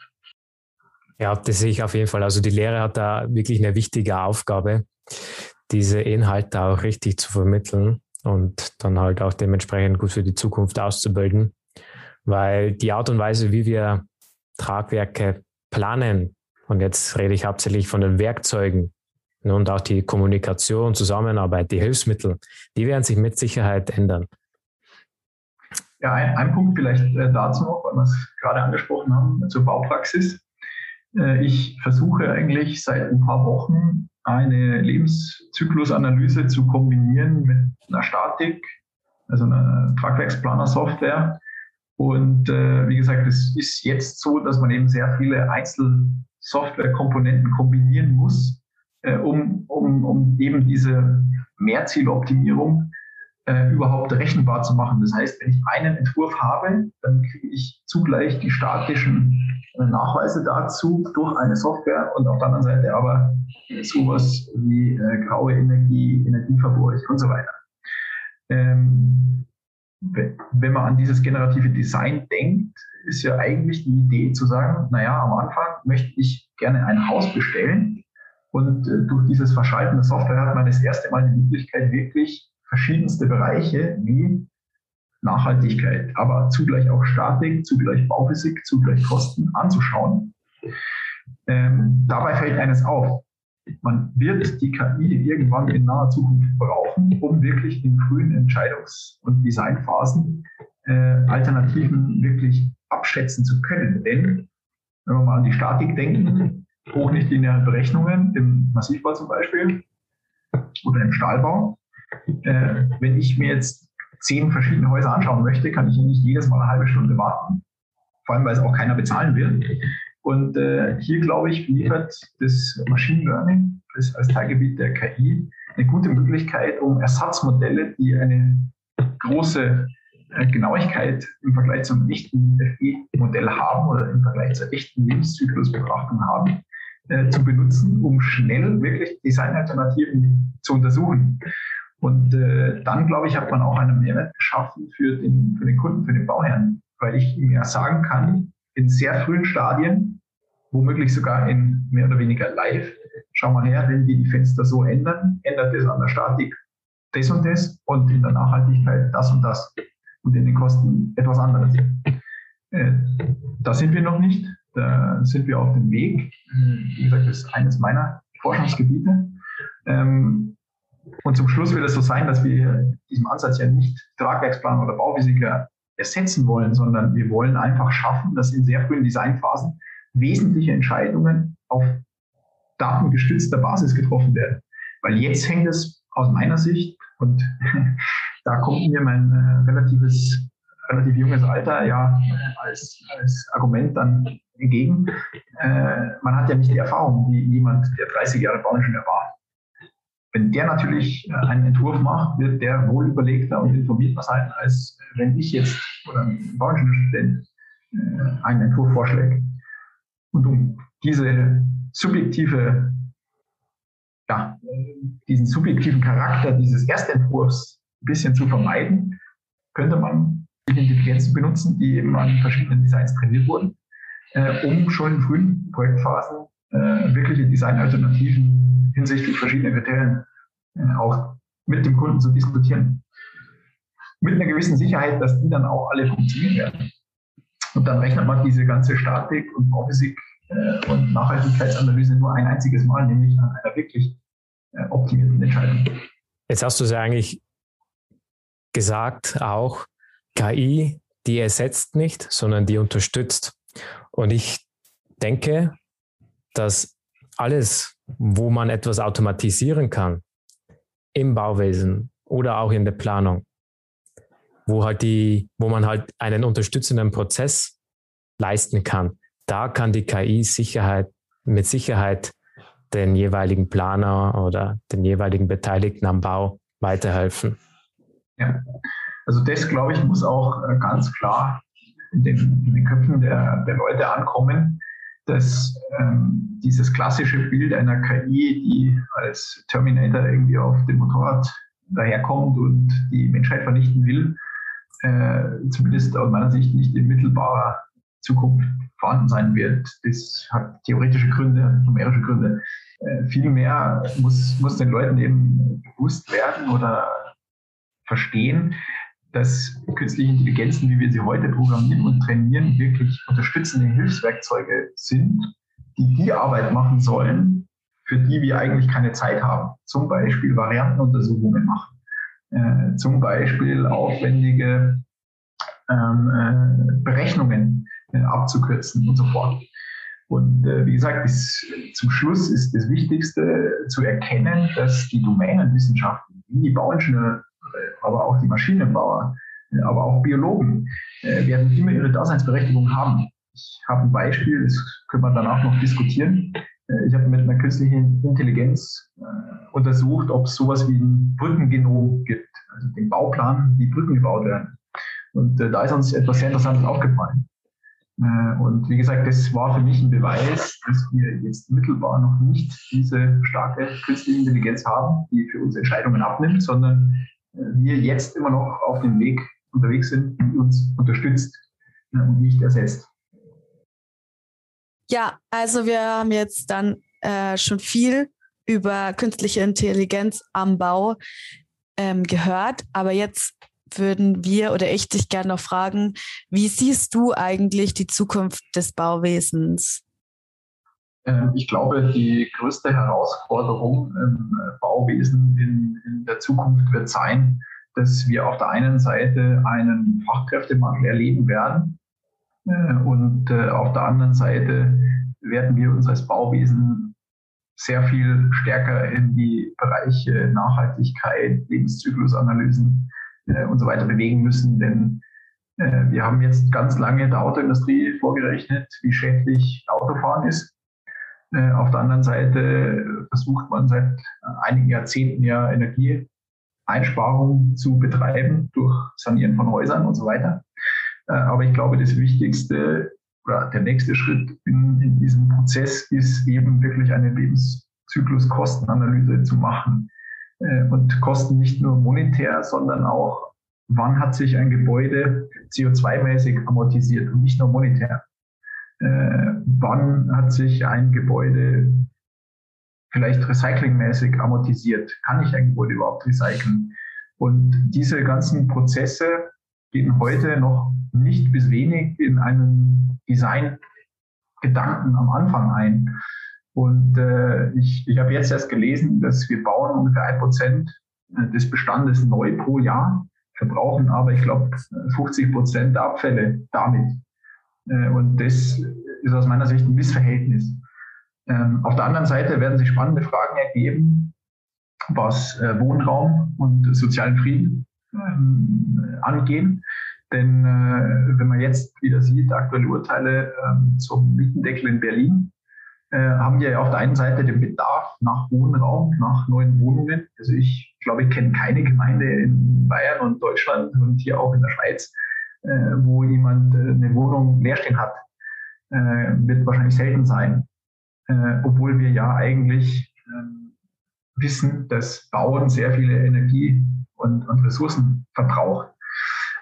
Ja, das sehe ich auf jeden Fall. Also die Lehre hat da wirklich eine wichtige Aufgabe, diese Inhalte auch richtig zu vermitteln und dann halt auch dementsprechend gut für die Zukunft auszubilden. Weil die Art und Weise, wie wir Tragwerke planen, und jetzt rede ich hauptsächlich von den Werkzeugen und auch die Kommunikation, Zusammenarbeit, die Hilfsmittel, die werden sich mit Sicherheit ändern. Ja, ein, ein Punkt vielleicht äh, dazu noch, weil wir es gerade angesprochen haben, zur Baupraxis. Äh, ich versuche eigentlich seit ein paar Wochen eine Lebenszyklusanalyse zu kombinieren mit einer Statik, also einer Tragwerksplaner-Software. Und äh, wie gesagt, es ist jetzt so, dass man eben sehr viele Einzelsoftwarekomponenten kombinieren muss, äh, um, um, um eben diese Mehrzieloptimierung äh, überhaupt rechenbar zu machen. Das heißt, wenn ich einen Entwurf habe, dann kriege ich zugleich die statischen äh, Nachweise dazu durch eine Software und auf der anderen Seite aber sowas wie äh, graue Energie, Energieverbrauch und so weiter. ähm, wenn man an dieses generative Design denkt, ist ja eigentlich die Idee zu sagen, naja, am Anfang möchte ich gerne ein Haus bestellen und äh, durch dieses Verschalten der Software hat man das erste Mal die Möglichkeit, wirklich verschiedenste Bereiche wie Nachhaltigkeit, aber zugleich auch Statik, zugleich Bauphysik, zugleich Kosten anzuschauen. Ähm, dabei fällt eines auf. Man wird die KI irgendwann in naher Zukunft brauchen, um wirklich in frühen Entscheidungs- und Designphasen äh, Alternativen wirklich abschätzen zu können. Denn wenn wir mal an die Statik denken, hochnichtlineare Berechnungen im Massivbau zum Beispiel oder im Stahlbau, äh, wenn ich mir jetzt zehn verschiedene Häuser anschauen möchte, kann ich nicht jedes Mal eine halbe Stunde warten. Vor allem, weil es auch keiner bezahlen will. Und äh, hier, glaube ich, liefert das Machine Learning das als Teilgebiet der KI eine gute Möglichkeit, um Ersatzmodelle, die eine große äh, Genauigkeit im Vergleich zum echten FE-Modell haben oder im Vergleich zur echten Lebenszyklusbetrachtung haben, äh, zu benutzen, um schnell wirklich Designalternativen zu untersuchen. Und äh, dann, glaube ich, hat man auch einen Mehrwert geschaffen für den, für den Kunden, für den Bauherrn, weil ich ihm ja sagen kann, in sehr frühen Stadien, womöglich sogar in mehr oder weniger live, schau mal her, wenn wir die Fenster so ändern, ändert es an der Statik das und das und in der Nachhaltigkeit das und das und in den Kosten etwas anderes. Äh, da sind wir noch nicht, da sind wir auf dem Weg. Wie gesagt, das ist eines meiner Forschungsgebiete. Ähm, und zum Schluss wird es so sein, dass wir diesem Ansatz ja nicht Tragwerksplan oder Bauphysiker ersetzen wollen, sondern wir wollen einfach schaffen, dass in sehr frühen Designphasen wesentliche Entscheidungen auf datengestützter Basis getroffen werden. Weil jetzt hängt es aus meiner Sicht, und da kommt mir mein äh, relatives, relativ junges Alter ja als, als Argument dann entgegen. Äh, man hat ja nicht die Erfahrung wie jemand, der 30 Jahre Bauingenieur war. Wenn der natürlich äh, einen Entwurf macht, wird der wohl überlegter und informierter sein, als wenn ich jetzt oder ein Bauingenieurstudent äh, einen Entwurf vorschläge. Und um diese subjektive, ja, diesen subjektiven Charakter dieses Erstentwurfs ein bisschen zu vermeiden, könnte man Intelligenzen benutzen, die eben an verschiedenen Designs trainiert wurden, äh, um schon in frühen Projektphasen äh, wirkliche Designalternativen hinsichtlich verschiedener Kriterien äh, auch mit dem Kunden zu diskutieren. Mit einer gewissen Sicherheit, dass die dann auch alle funktionieren werden. Und dann rechnet man diese ganze Statik und Bauphysik äh, und Nachhaltigkeitsanalyse nur ein einziges Mal, nämlich an einer wirklich äh, optimierten Entscheidung. Jetzt hast du es ja eigentlich gesagt, auch KI, die ersetzt nicht, sondern die unterstützt. Und ich denke, dass alles, wo man etwas automatisieren kann, im Bauwesen oder auch in der Planung, wo halt die, wo man halt einen unterstützenden Prozess leisten kann, da kann die KI Sicherheit, mit Sicherheit den jeweiligen Planer oder den jeweiligen Beteiligten am Bau weiterhelfen. Ja, also das, glaube ich, muss auch äh, ganz klar in den, in den Köpfen der, der Leute ankommen, dass ähm, dieses klassische Bild einer KI, die als Terminator irgendwie auf dem Motorrad daherkommt und die Menschheit vernichten will, äh, zumindest aus meiner Sicht nicht in mittelbarer Zukunft vorhanden sein wird. Das hat theoretische Gründe, numerische Gründe. Äh, Vielmehr muss, muss den Leuten eben bewusst werden oder verstehen, dass künstliche Intelligenzen, wie wir sie heute programmieren und trainieren, wirklich unterstützende Hilfswerkzeuge sind, die die Arbeit machen sollen, für die wir eigentlich keine Zeit haben. Zum Beispiel Variantenuntersuchungen machen, äh, zum Beispiel aufwendige ähm, äh, Berechnungen äh, abzukürzen und so fort. Und äh, wie gesagt, bis zum Schluss ist das Wichtigste zu erkennen, dass die Domänenwissenschaften, wie die Bauingenieure, aber auch die Maschinenbauer, äh, aber auch Biologen, äh, werden immer ihre Daseinsberechtigung haben. Ich habe ein Beispiel, das können wir danach noch diskutieren. Äh, ich habe mit einer künstlichen Intelligenz untersucht, ob es sowas wie ein Brückengenom gibt, also den Bauplan, wie Brücken gebaut werden. Und da ist uns etwas sehr Interessantes aufgefallen. Und wie gesagt, das war für mich ein Beweis, dass wir jetzt mittelbar noch nicht diese starke künstliche Intelligenz haben, die für uns Entscheidungen abnimmt, sondern wir jetzt immer noch auf dem Weg unterwegs sind, die uns unterstützt und nicht ersetzt. Ja, also wir haben jetzt dann äh, schon viel über künstliche Intelligenz am Bau ähm, gehört, aber jetzt würden wir oder ich dich gerne noch fragen, wie siehst du eigentlich die Zukunft des Bauwesens? Ähm, ich glaube, die größte Herausforderung im Bauwesen in, in, der Zukunft wird sein, dass wir auf der einen Seite einen Fachkräftemangel erleben werden äh, und äh, auf der anderen Seite werden wir uns als Bauwesen sehr viel stärker in die Bereiche Nachhaltigkeit, Lebenszyklusanalysen äh, und so weiter bewegen müssen. Denn äh, wir haben jetzt ganz lange der Autoindustrie vorgerechnet, wie schädlich Autofahren ist. Äh, auf der anderen Seite versucht man seit einigen Jahrzehnten ja Energieeinsparung zu betreiben durch Sanieren von Häusern und so weiter. Äh, aber ich glaube, das Wichtigste oder der nächste Schritt in, in diesem Prozess ist eben wirklich eine Lebenszyklus-Kostenanalyse zu machen. Äh, und Kosten nicht nur monetär, sondern auch, wann hat sich ein Gebäude CO2-mäßig amortisiert und nicht nur monetär. Äh, wann hat sich ein Gebäude vielleicht recyclingmäßig amortisiert? Kann ich ein Gebäude überhaupt recyceln? Und diese ganzen Prozesse gehen heute noch nicht bis wenig in einen Design-Gedanken am Anfang ein. Und äh, ich, ich habe jetzt erst gelesen, dass wir bauen ungefähr ein Prozent äh, des Bestandes neu pro Jahr, verbrauchen aber, ich glaube, 50 Prozent der Abfälle damit. Äh, und das ist aus meiner Sicht ein Missverhältnis. Ähm, auf der anderen Seite werden sich spannende Fragen ergeben, was äh, Wohnraum und sozialen Frieden ähm, angehen. Denn äh, wenn man jetzt wieder sieht, aktuelle Urteile ähm, zum Mietendeckel in Berlin, haben wir auf der einen Seite den Bedarf nach Wohnraum, nach neuen Wohnungen. Also ich glaube, ich kenne keine Gemeinde in Bayern und Deutschland und hier auch in der Schweiz, wo jemand äh, eine Wohnung leerstehen hat. Äh, wird wahrscheinlich selten sein. Äh, obwohl wir ja eigentlich ähm, wissen, dass Bauen sehr viele Energie und, und Ressourcen verbraucht.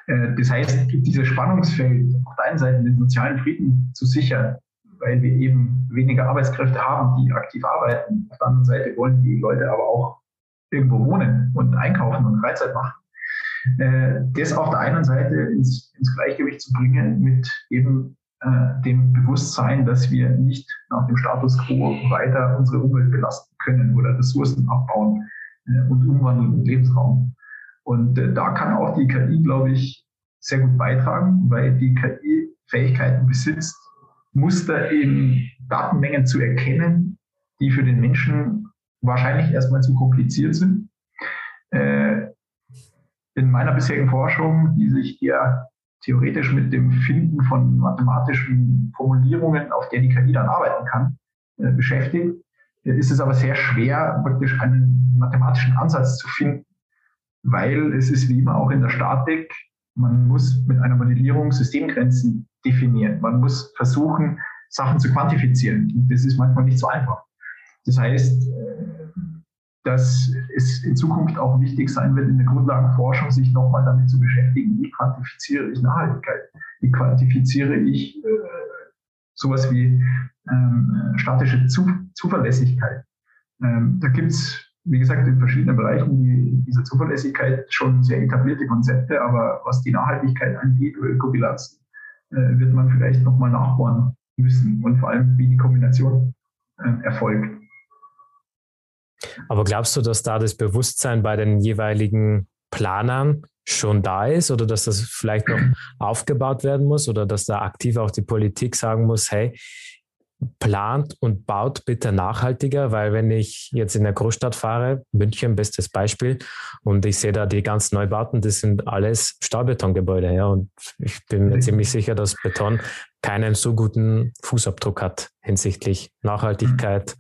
Äh, das heißt, dieses Spannungsfeld auf der einen Seite den sozialen Frieden zu sichern, weil wir eben weniger Arbeitskräfte haben, die aktiv arbeiten. Auf der anderen Seite wollen die Leute aber auch irgendwo wohnen und einkaufen und Freizeit machen. Äh, das auf der einen Seite ins, ins Gleichgewicht zu bringen mit eben äh, dem Bewusstsein, dass wir nicht nach dem Status quo weiter unsere Umwelt belasten können oder Ressourcen abbauen und umwandeln in Lebensraum. Und äh, da kann auch die KI, glaube ich, sehr gut beitragen, weil die KI Fähigkeiten besitzt, Muster in Datenmengen zu erkennen, die für den Menschen wahrscheinlich erstmal zu kompliziert sind. Äh, in meiner bisherigen Forschung, die sich eher theoretisch mit dem Finden von mathematischen Formulierungen, auf der die KI dann arbeiten kann, äh, beschäftigt, ist es aber sehr schwer, praktisch einen mathematischen Ansatz zu finden, weil es ist wie immer auch in der Statik, man muss mit einer Modellierung Systemgrenzen definieren. Man muss versuchen, Sachen zu quantifizieren. Und das ist manchmal nicht so einfach. Das heißt, äh, dass es in Zukunft auch wichtig sein wird, in der Grundlagenforschung sich nochmal damit zu beschäftigen, wie quantifiziere ich Nachhaltigkeit? Wie quantifiziere ich äh, sowas wie ähm, statische Zu Zuverlässigkeit? Ähm, da gibt es wie gesagt, in verschiedenen Bereichen die, dieser Zuverlässigkeit schon sehr etablierte Konzepte, aber was die Nachhaltigkeit angeht oder Ökobilanzen, äh, wird man vielleicht nochmal nachbohren müssen und vor allem, wie die Kombination äh, erfolgt. Aber glaubst du, dass da das Bewusstsein bei den jeweiligen Planern schon da ist oder dass das vielleicht noch aufgebaut werden muss oder dass da aktiv auch die Politik sagen muss, hey, plant und baut bitte nachhaltiger, weil wenn ich jetzt in der Großstadt fahre, München, bestes Beispiel, und ich sehe da die ganzen Neubauten, das sind alles Stahlbetongebäude, ja, und ich bin mir ziemlich sicher, dass Beton keinen so guten Fußabdruck hat hinsichtlich Nachhaltigkeit.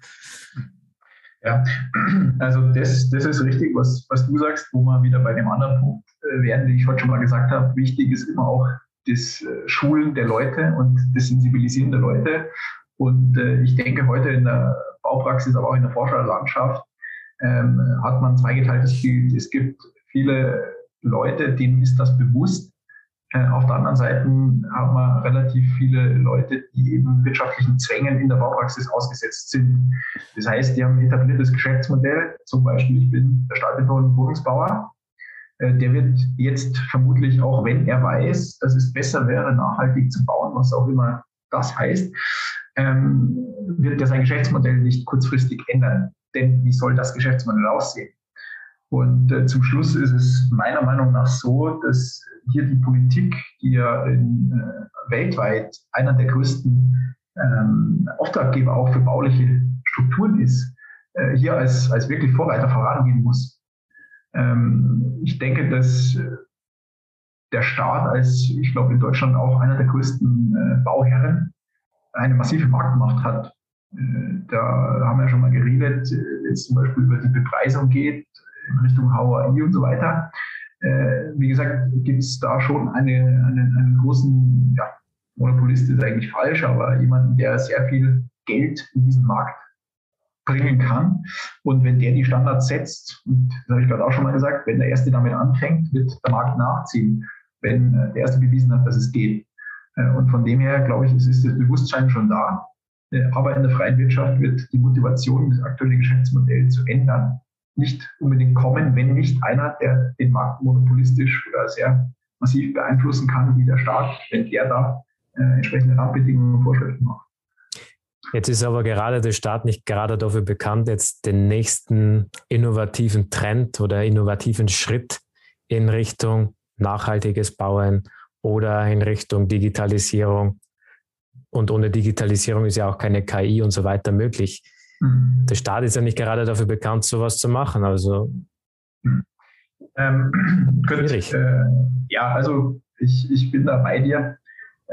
Ja, also das, das ist richtig, was, was du sagst, wo wir wieder bei dem anderen Punkt äh, werden, den ich heute schon mal gesagt habe. Wichtig ist immer auch das äh, Schulen der Leute und das Sensibilisieren der Leute. Und äh, ich denke, heute in der Baupraxis, aber auch in der Forscherlandschaft ähm, hat man ein zweigeteiltes Bild. Es gibt viele Leute, denen ist das bewusst. Äh, auf der anderen Seite haben wir relativ viele Leute, die eben wirtschaftlichen Zwängen in der Baupraxis ausgesetzt sind. Das heißt, die haben ein etabliertes Geschäftsmodell. Zum Beispiel, ich bin der Stahlbeton- und Wohnungsbauer. Äh, der wird jetzt vermutlich, auch wenn er weiß, dass es besser wäre, nachhaltig zu bauen, was auch immer das heißt, ähm, wird er sein Geschäftsmodell nicht kurzfristig ändern. Denn wie soll das Geschäftsmodell aussehen? Und äh, zum Schluss ist es meiner Meinung nach so, dass hier die Politik, die ja in, äh, weltweit einer der größten ähm, Auftraggeber auch für bauliche Strukturen ist, äh, hier als, als wirklich Vorreiter vorangehen muss. Ähm, ich denke, dass äh, der Staat als, ich glaube, in Deutschland auch einer der größten äh, Bauherren eine massive Marktmacht hat. Äh, da haben wir schon mal geredet, äh, jetzt zum Beispiel über die Bepreisung geht in Richtung HAI und so weiter. Äh, wie gesagt, gibt es da schon eine, einen, einen großen, ja, Monopolist ist eigentlich falsch, aber jemanden, der sehr viel Geld in diesen Markt bringen kann. Und wenn der die Standards setzt, und das habe ich gerade auch schon mal gesagt, wenn der Erste damit anfängt, wird der Markt nachziehen, wenn der Erste bewiesen hat, dass es geht. Und von dem her, glaube ich, ist das Bewusstsein schon da. Aber in der freien Wirtschaft wird die Motivation, das aktuelle Geschäftsmodell zu ändern, nicht unbedingt kommen, wenn nicht einer, der den Markt monopolistisch oder sehr massiv beeinflussen kann, wie der Staat, wenn der da äh, entsprechende Rahmenbedingungen und Vorschriften macht. Jetzt ist aber gerade der Staat nicht gerade dafür bekannt, jetzt den nächsten innovativen Trend oder innovativen Schritt in Richtung nachhaltiges Bauen oder in Richtung Digitalisierung. Und ohne Digitalisierung ist ja auch keine KI und so weiter möglich. Mhm. Der Staat ist ja nicht gerade dafür bekannt, sowas zu machen. Also ähm, schwierig. Äh, ja, also ich, ich bin da bei dir.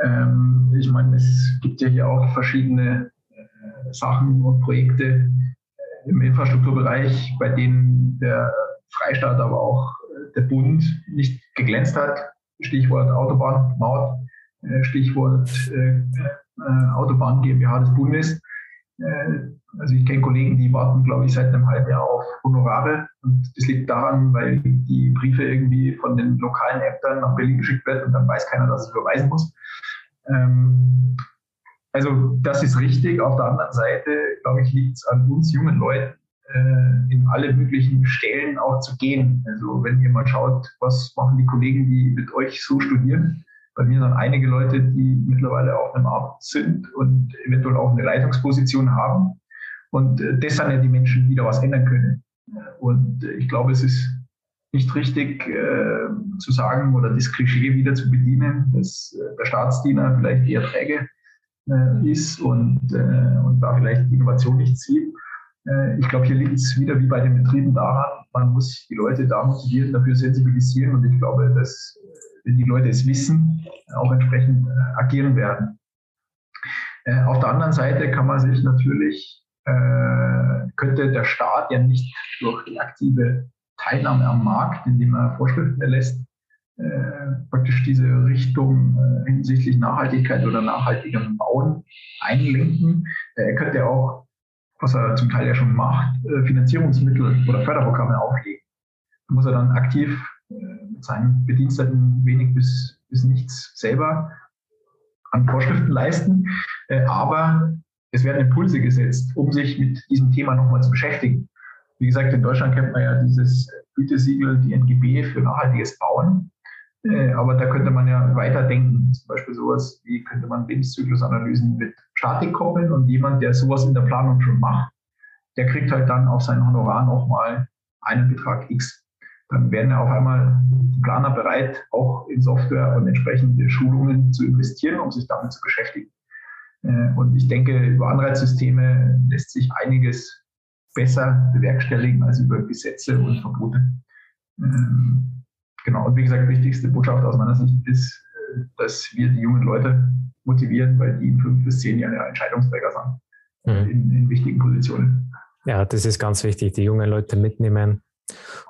Ähm, ich meine, es gibt ja hier auch verschiedene äh, Sachen und Projekte äh, im Infrastrukturbereich, bei denen der Freistaat, aber auch äh, der Bund nicht geglänzt hat. Stichwort Autobahnmaut, äh, Stichwort äh, Autobahn GmbH des Bundes. Also ich kenne Kollegen, die warten, glaube ich, seit einem halben Jahr auf Honorare. Und das liegt daran, weil die Briefe irgendwie von den lokalen Ämtern nach Berlin geschickt werden und dann weiß keiner, dass es überweisen muss. Ähm, also das ist richtig. Auf der anderen Seite, glaube ich, liegt es an uns jungen Leuten, äh, in alle möglichen Stellen auch zu gehen. Also wenn ihr mal schaut, was machen die Kollegen, die mit euch so studieren. Bei mir sind einige Leute, die mittlerweile auf einem Amt sind und eventuell auch eine Leitungsposition haben. Und äh, sind ja die Menschen, die da was ändern können. Und äh, ich glaube, es ist nicht richtig äh, zu sagen oder das Klischee wieder zu bedienen, dass äh, der Staatsdiener vielleicht eher träge äh, ist und, äh, und da vielleicht die Innovation nicht sieht. ich glaube, hier liegt es wieder wie bei den Betrieben daran, man muss die Leute da motivieren, dafür sensibilisieren und ich glaube, dass wenn die Leute es wissen, auch entsprechend agieren werden. auf der anderen Seite kann man sich natürlich äh, könnte der Staat ja nicht durch die aktive Teilnahme am Markt, indem er Vorschriften erlässt, äh, praktisch diese Richtung äh, hinsichtlich Nachhaltigkeit oder nachhaltigem Bauen einlenken. Er könnte auch, was er zum Teil ja schon macht, Finanzierungsmittel oder Förderprogramme auflegen. Da muss er dann aktiv mit seinen Bediensteten wenig bis, bis nichts selber an Vorschriften leisten. Aber es werden Impulse gesetzt, um sich mit diesem Thema nochmal zu beschäftigen. Wie gesagt, in Deutschland kennt man ja dieses Gütesiegel, die NGB für nachhaltiges Bauen. Äh, aber da könnte man ja weiterdenken. Zum Beispiel sowas wie könnte man Lebenszyklusanalysen mit Statik koppeln und jemand, der sowas in der Planung schon macht, der kriegt halt dann auf sein Honorar nochmal einen Betrag X. Dann werden ja auf einmal die Planer bereit, auch in Software und entsprechende Schulungen zu investieren, um sich damit zu beschäftigen. Äh, und ich denke, über Anreizsysteme lässt sich einiges besser bewerkstelligen als über Gesetze und Verbote. Ähm, genau. Und wie gesagt, wichtigste Botschaft aus meiner Sicht ist, äh, dass wir die jungen Leute motivieren, weil die in fünf bis zehn Jahren Entscheidungsträger sind mhm. in, in wichtigen Positionen. Ja, das ist ganz wichtig, die jungen Leute mitnehmen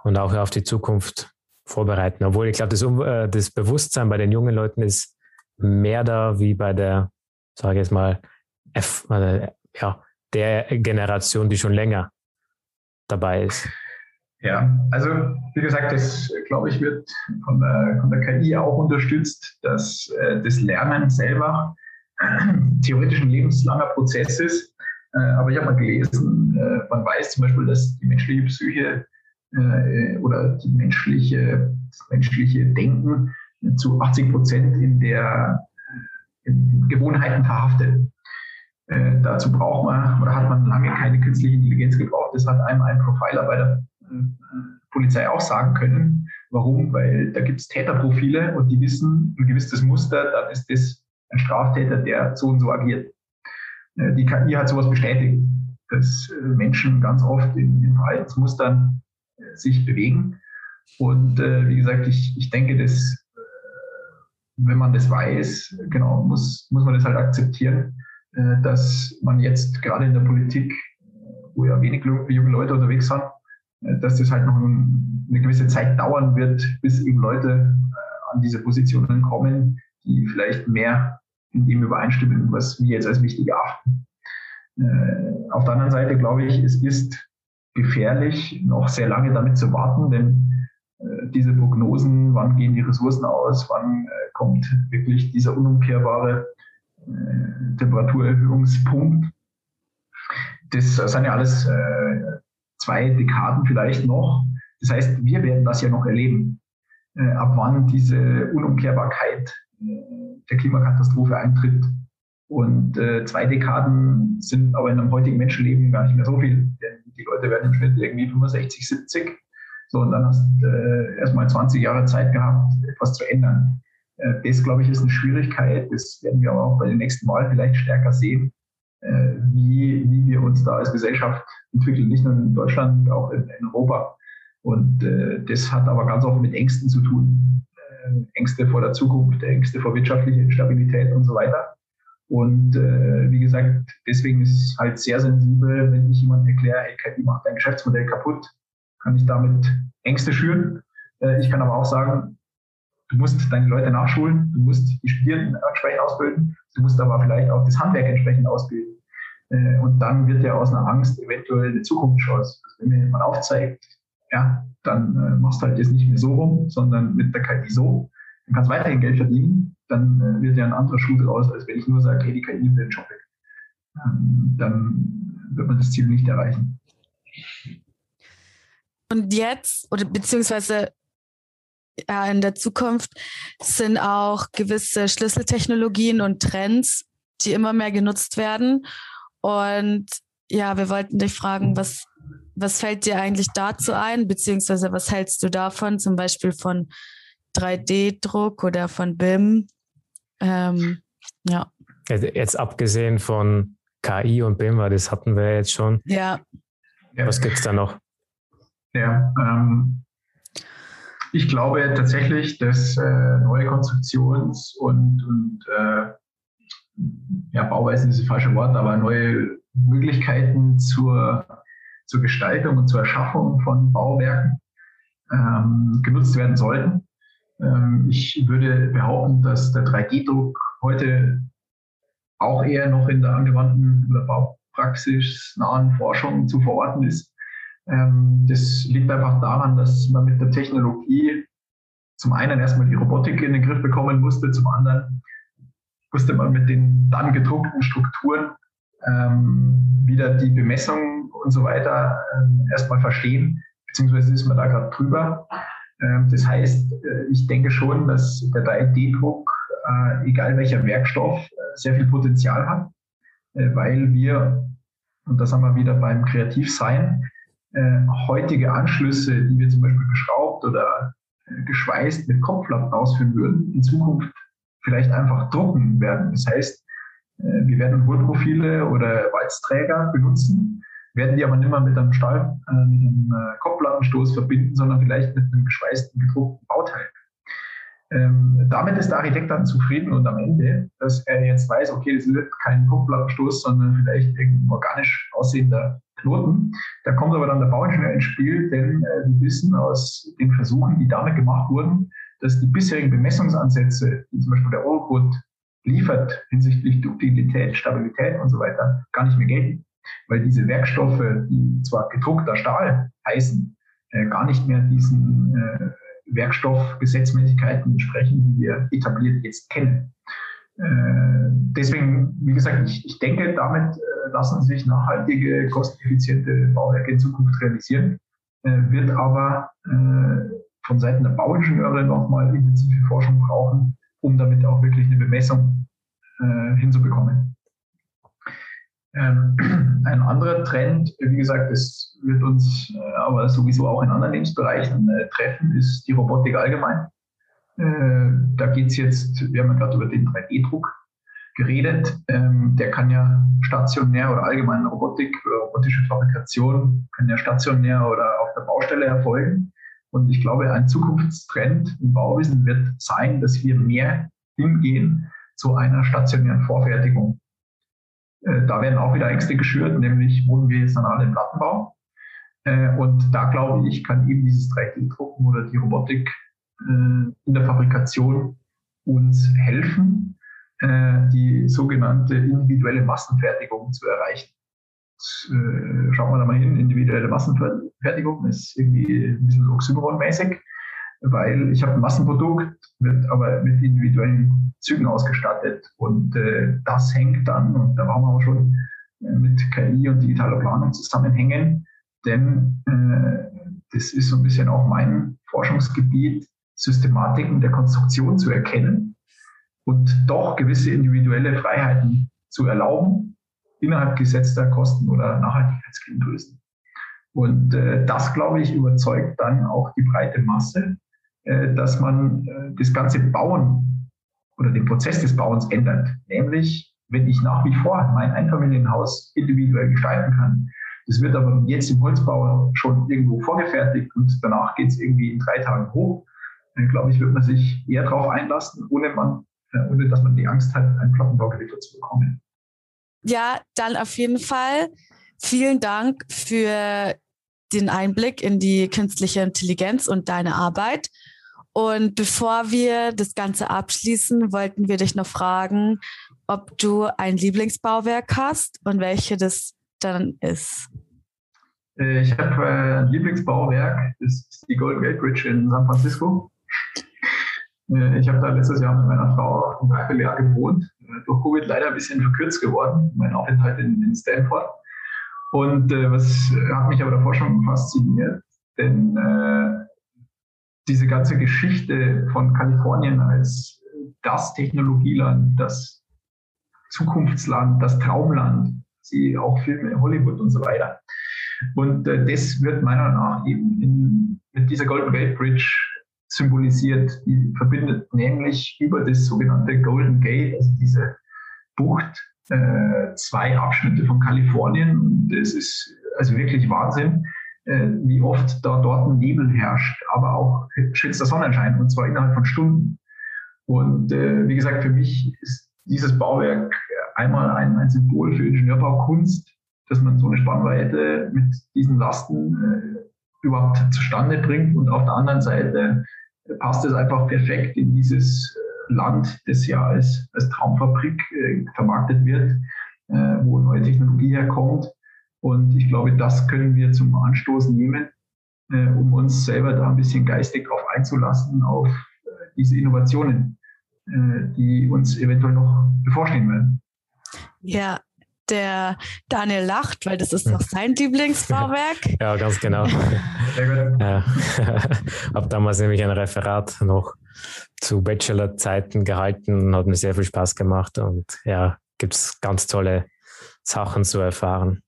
und auch auf die Zukunft vorbereiten. Obwohl ich glaube, das, äh, das Bewusstsein bei den jungen Leuten ist mehr da wie bei der sage ich jetzt mal, F, äh, ja, der Generation, die schon länger dabei ist. Ja, also wie gesagt, das glaube ich wird von der, von der KI auch unterstützt, dass äh, das Lernen selber theoretisch ein lebenslanger Prozess ist. Äh, aber ich habe mal gelesen, äh, man weiß zum Beispiel, dass die menschliche Psyche äh, oder die menschliche, das menschliche Denken zu 80 Prozent in der Gewohnheiten verhaftet. Äh, dazu braucht man oder hat man lange keine künstliche Intelligenz gebraucht. Das hat einem ein Profiler bei der äh, Polizei auch sagen können. Warum? Weil da gibt es Täterprofile und die wissen ein gewisses Muster, dann ist das ein Straftäter, der so und so agiert. Äh, die KI hat sowas bestätigt, dass äh, Menschen ganz oft in, in Verhaltensmustern äh, sich bewegen. Und äh, wie gesagt, ich, ich denke, dass wenn man das weiß, genau, muss, muss man das halt akzeptieren äh, dass man jetzt gerade in der Politik, wo ja wenig junge Leute unterwegs sind, äh, dass das halt noch eine gewisse Zeit dauern wird, bis eben Leute äh, an diese Positionen kommen, die vielleicht mehr in dem übereinstimmen, was wir jetzt als wichtig erachten. Auf der anderen Seite glaube ich, es ist gefährlich, noch sehr lange damit zu warten, denn diese Prognosen, wann gehen die Ressourcen aus, wann kommt wirklich dieser unumkehrbare äh, Temperaturerhöhungspunkt. Das sind ja alles äh, zwei Dekaden vielleicht noch. Das heißt, wir werden das ja noch erleben, äh, ab wann diese Unumkehrbarkeit der Klimakatastrophe eintritt. Und äh, zwei Dekaden sind aber in einem heutigen Menschenleben gar nicht mehr so viel, denn die Leute werden im Schnitt irgendwie 65, 70. So, und dann hast du äh, erstmal 20 Jahre Zeit gehabt, etwas zu ändern. Äh, das, glaube ich, ist eine Schwierigkeit. Das werden wir aber auch bei den nächsten Wahlen vielleicht stärker sehen, äh, wie, wie wir uns da als Gesellschaft entwickeln, nicht nur in Deutschland, auch in, in Europa. Und äh, das hat aber ganz oft mit Ängsten zu tun. Ängste vor der Zukunft, Ängste vor wirtschaftlicher Instabilität und so weiter. Und äh, wie gesagt, deswegen ist es halt sehr sensibel, wenn ich jemandem erkläre, hey, KI macht dein Geschäftsmodell kaputt, kann ich damit Ängste schüren. Äh, ich kann aber auch sagen, Du musst deine Leute nachschulen, du musst die Studierenden entsprechend ausbilden, du musst aber vielleicht auch das Handwerk entsprechend ausbilden. Äh, und dann wird ja aus einer Angst eventuell eine Zukunftschance. Also wenn mir jemand aufzeigt, ja, dann äh, machst du halt das nicht mehr so rum, sondern mit der KI so. Dann kannst du weiterhin Geld verdienen, dann wird ja ein anderer Schuh draus, als wenn ich nur sage, hey, die KI nimmt den Job weg. Ähm, dann wird man das Ziel nicht erreichen. Und jetzt, oder beziehungsweise äh, in der Zukunft sind auch gewisse Schlüsseltechnologien und Trends, die immer mehr genutzt werden. Und ja, wir wollten dich fragen, was, was fällt dir eigentlich dazu ein, beziehungsweise was hältst du davon, zum Beispiel von 3D-Druck oder von BIM? Ähm, ja. Jetzt abgesehen von KI und BIM, weil das hatten wir jetzt schon. Ja. Was gibt es da noch? Ja, ähm, ich glaube tatsächlich, dass äh, neue Konstruktions- und, und äh, ja, Bauweisen ist das falsche Wort, aber neue Möglichkeiten zur, zur Gestaltung und zur Erschaffung von Bauwerken ähm, genutzt werden sollten. Ähm, ich würde behaupten, dass der 3D-Druck heute auch eher noch in der angewandten oder baupraxisnahen Forschung zu verorten ist. Ähm, das liegt einfach daran, dass man mit der Technologie zum einen erstmal die Robotik in den Griff bekommen musste, zum anderen musste man mit den dann gedruckten Strukturen ähm, wieder die Bemessung und so weiter ähm, erstmal verstehen, beziehungsweise ist man da gerade drüber. Das heißt, äh, ich denke schon, dass der 3D-Druck, äh, egal welcher Werkstoff, äh, sehr viel Potenzial hat, weil wir, und das haben wir wieder beim Kreativsein, äh, heutige Anschlüsse, die wir zum Beispiel geschraubt oder äh, geschweißt mit Kopflappen ausführen würden, in Zukunft vielleicht einfach drucken werden. Das heißt, äh, wir werden Hohlprofile oder Walzträger benutzen, werden die aber nicht mehr mit einem Stahl, äh, mit einem äh, Kopfplattenstoß verbinden, sondern vielleicht mit einem geschweißten, gedruckten Bauteil. Ähm, damit ist der Architekt dann zufrieden und am Ende, dass er jetzt weiß, okay, das ist kein Kopfplattenstoß, sondern vielleicht irgendein organisch aussehender Knoten. Da kommt aber dann der Bauingenieur ins Spiel, denn äh, wir wissen aus den Versuchen, die damit gemacht wurden, dass die bisherigen Bemessungsansätze, die zum Beispiel der Eurocode liefert hinsichtlich Duktilität, Stabilität und so weiter, gar nicht mehr gelten. Weil diese Werkstoffe, die zwar gedruckter Stahl heißen, äh, gar nicht mehr diesen äh, Werkstoffgesetzmäßigkeiten entsprechen, die wir etabliert jetzt kennen. Äh, deswegen, wie gesagt, ich, ich denke, damit äh, lassen sich nachhaltige, kosteneffiziente Bauwerke in Zukunft realisieren, äh, wird aber von Seiten der Bauingenieure nochmal intensive Forschung brauchen, um damit auch wirklich eine Bemessung hinzubekommen. Ähm, ein anderer Trend, wie gesagt, das wird uns aber sowieso auch in anderen Lebensbereichen treffen, ist die Robotik allgemein. Äh, da geht es jetzt, wir haben ja gerade über den 3D-Druck geredet. Ähm, der kann ja stationär oder allgemein Robotik oder robotische Fabrikation kann ja stationär oder auf der Baustelle erfolgen. Und ich glaube, ein Zukunftstrend im Bauwesen wird sein, dass wir mehr hingehen zu einer stationären Vorfertigung. Äh, da werden auch wieder Ängste geschürt, nämlich wohnen wir jetzt dann alle im Plattenbau. Äh, und da glaube ich, kann eben dieses 3D-Drucken oder die Robotik äh, in der Fabrikation uns helfen, die sogenannte individuelle Massenfertigung zu erreichen. Schauen wir da mal hin, individuelle Massenfertigung ist irgendwie ein bisschen oxymoron-mäßig, weil ich habe ein Massenprodukt, wird aber mit individuellen Zügen ausgestattet und äh, das hängt dann, und da waren wir auch schon mit KI und digitaler Planung zusammenhängen, denn äh, das ist so ein bisschen auch mein Forschungsgebiet, Systematiken der Konstruktion zu erkennen und doch gewisse individuelle Freiheiten zu erlauben innerhalb gesetzter Kosten- oder Nachhaltigkeitsgrundgrößen. Und äh, das, glaube ich, überzeugt dann auch die breite Masse, äh, dass man äh, das ganze Bauen oder den Prozess des Bauens ändert. Nämlich, wenn ich nach wie vor mein Einfamilienhaus individuell gestalten kann, das wird aber jetzt im Holzbau schon irgendwo vorgefertigt und danach geht es irgendwie in drei Tagen hoch dann glaube ich, wird man sich eher darauf einlassen, ohne, man, äh, ohne dass man die Angst hat, einen Plattenbau geliefert zu bekommen. Ja, dann auf jeden Fall vielen Dank für den Einblick in die künstliche Intelligenz und deine Arbeit. Und bevor wir das Ganze abschließen, wollten wir dich noch fragen, ob du ein Lieblingsbauwerk hast und welche das dann ist. Äh, ich habe äh, ein Lieblingsbauwerk, ist die Golden Gate Bridge in San Francisco. Äh, ich habe da letztes Jahr mit meiner Frau ein Dreivierteljahr gewohnt. Durch Covid leider ein bisschen verkürzt geworden, mein Aufenthalt in, in Stanford. Und äh, was hat mich aber davor schon fasziniert, denn äh, diese ganze Geschichte von Kalifornien als das Technologieland, das Zukunftsland, das Traumland, sie auch Filme, Hollywood und so weiter. Und äh, das wird meiner Meinung nach eben in, mit dieser Golden Gate Bridge symbolisiert, die verbindet nämlich über das sogenannte Golden Gate, also diese Bucht, äh, zwei Abschnitte von Kalifornien. Und es ist also wirklich Wahnsinn, äh, wie oft da dort ein Nebel herrscht, aber auch schützter Sonnenschein und zwar innerhalb von Stunden. Und äh, wie gesagt, für mich ist dieses Bauwerk einmal ein, ein Symbol für Ingenieurbaukunst, dass man so eine Spannweite mit diesen Lasten äh, überhaupt zustande bringt und auf der anderen Seite passt es einfach perfekt in dieses äh, Land, das ja als, als Traumfabrik äh, vermarktet wird, äh, wo neue Technologie herkommt. Und ich glaube, das können wir zum Anstoß nehmen, äh, um uns selber da ein bisschen geistig darauf einzulassen, auf äh, diese Innovationen, äh, die uns eventuell noch bevorstehen werden. Ja, der Daniel lacht, weil das ist doch sein Lieblingsbauwerk. Ja, ganz genau. Sehr gut. Ja. habe damals nämlich ein Referat noch zu Bachelor-Zeiten gehalten, hat mir sehr viel Spaß gemacht und ja, gibt es ganz tolle Sachen zu erfahren.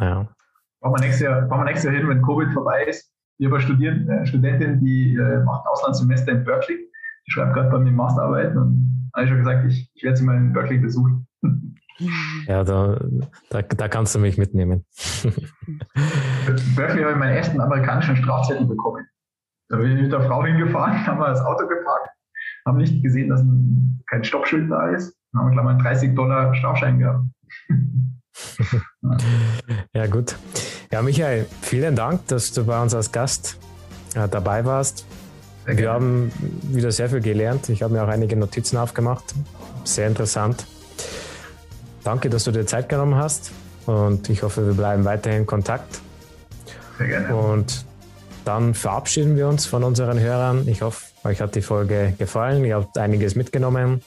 Ja. Fahren wir nächstes Jahr, fahren wir nächstes Jahr hin, wenn Covid vorbei ist. Ich habe eine äh, Studentin, die äh, macht Auslandssemester in Berkeley. Die schreibt gerade bei mir Masterarbeiten und habe ich schon gesagt, ich, ich werde sie mal in Berkeley besuchen. Ja, da, da, da kannst du mich mitnehmen. Berkeley habe ich meinen ersten amerikanischen Strafzettel bekommen. Da bin ich mit der Frau hingefahren, haben wir das Auto geparkt, haben nicht gesehen, dass ein, kein Stoppschild da ist. Dann haben wir gleich mal einen 30 Dollar Strafschein gehabt. ja, gut. Ja, Michael, vielen Dank, dass du bei uns als Gast äh, dabei warst. Wir haben wieder sehr viel gelernt. Ich habe mir auch einige Notizen aufgemacht. Sehr interessant. Danke, dass du dir Zeit genommen hast und ich hoffe, wir bleiben weiterhin in Kontakt. Sehr gerne. Und dann verabschieden wir uns von unseren Hörern. Ich hoffe, euch hat die Folge gefallen. Ihr habt einiges mitgenommen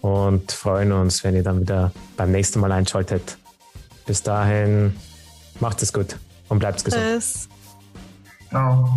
und freuen uns, wenn ihr dann wieder beim nächsten Mal einschaltet. Bis dahin, macht es gut und bleibt gesund. Tschüss. Ciao.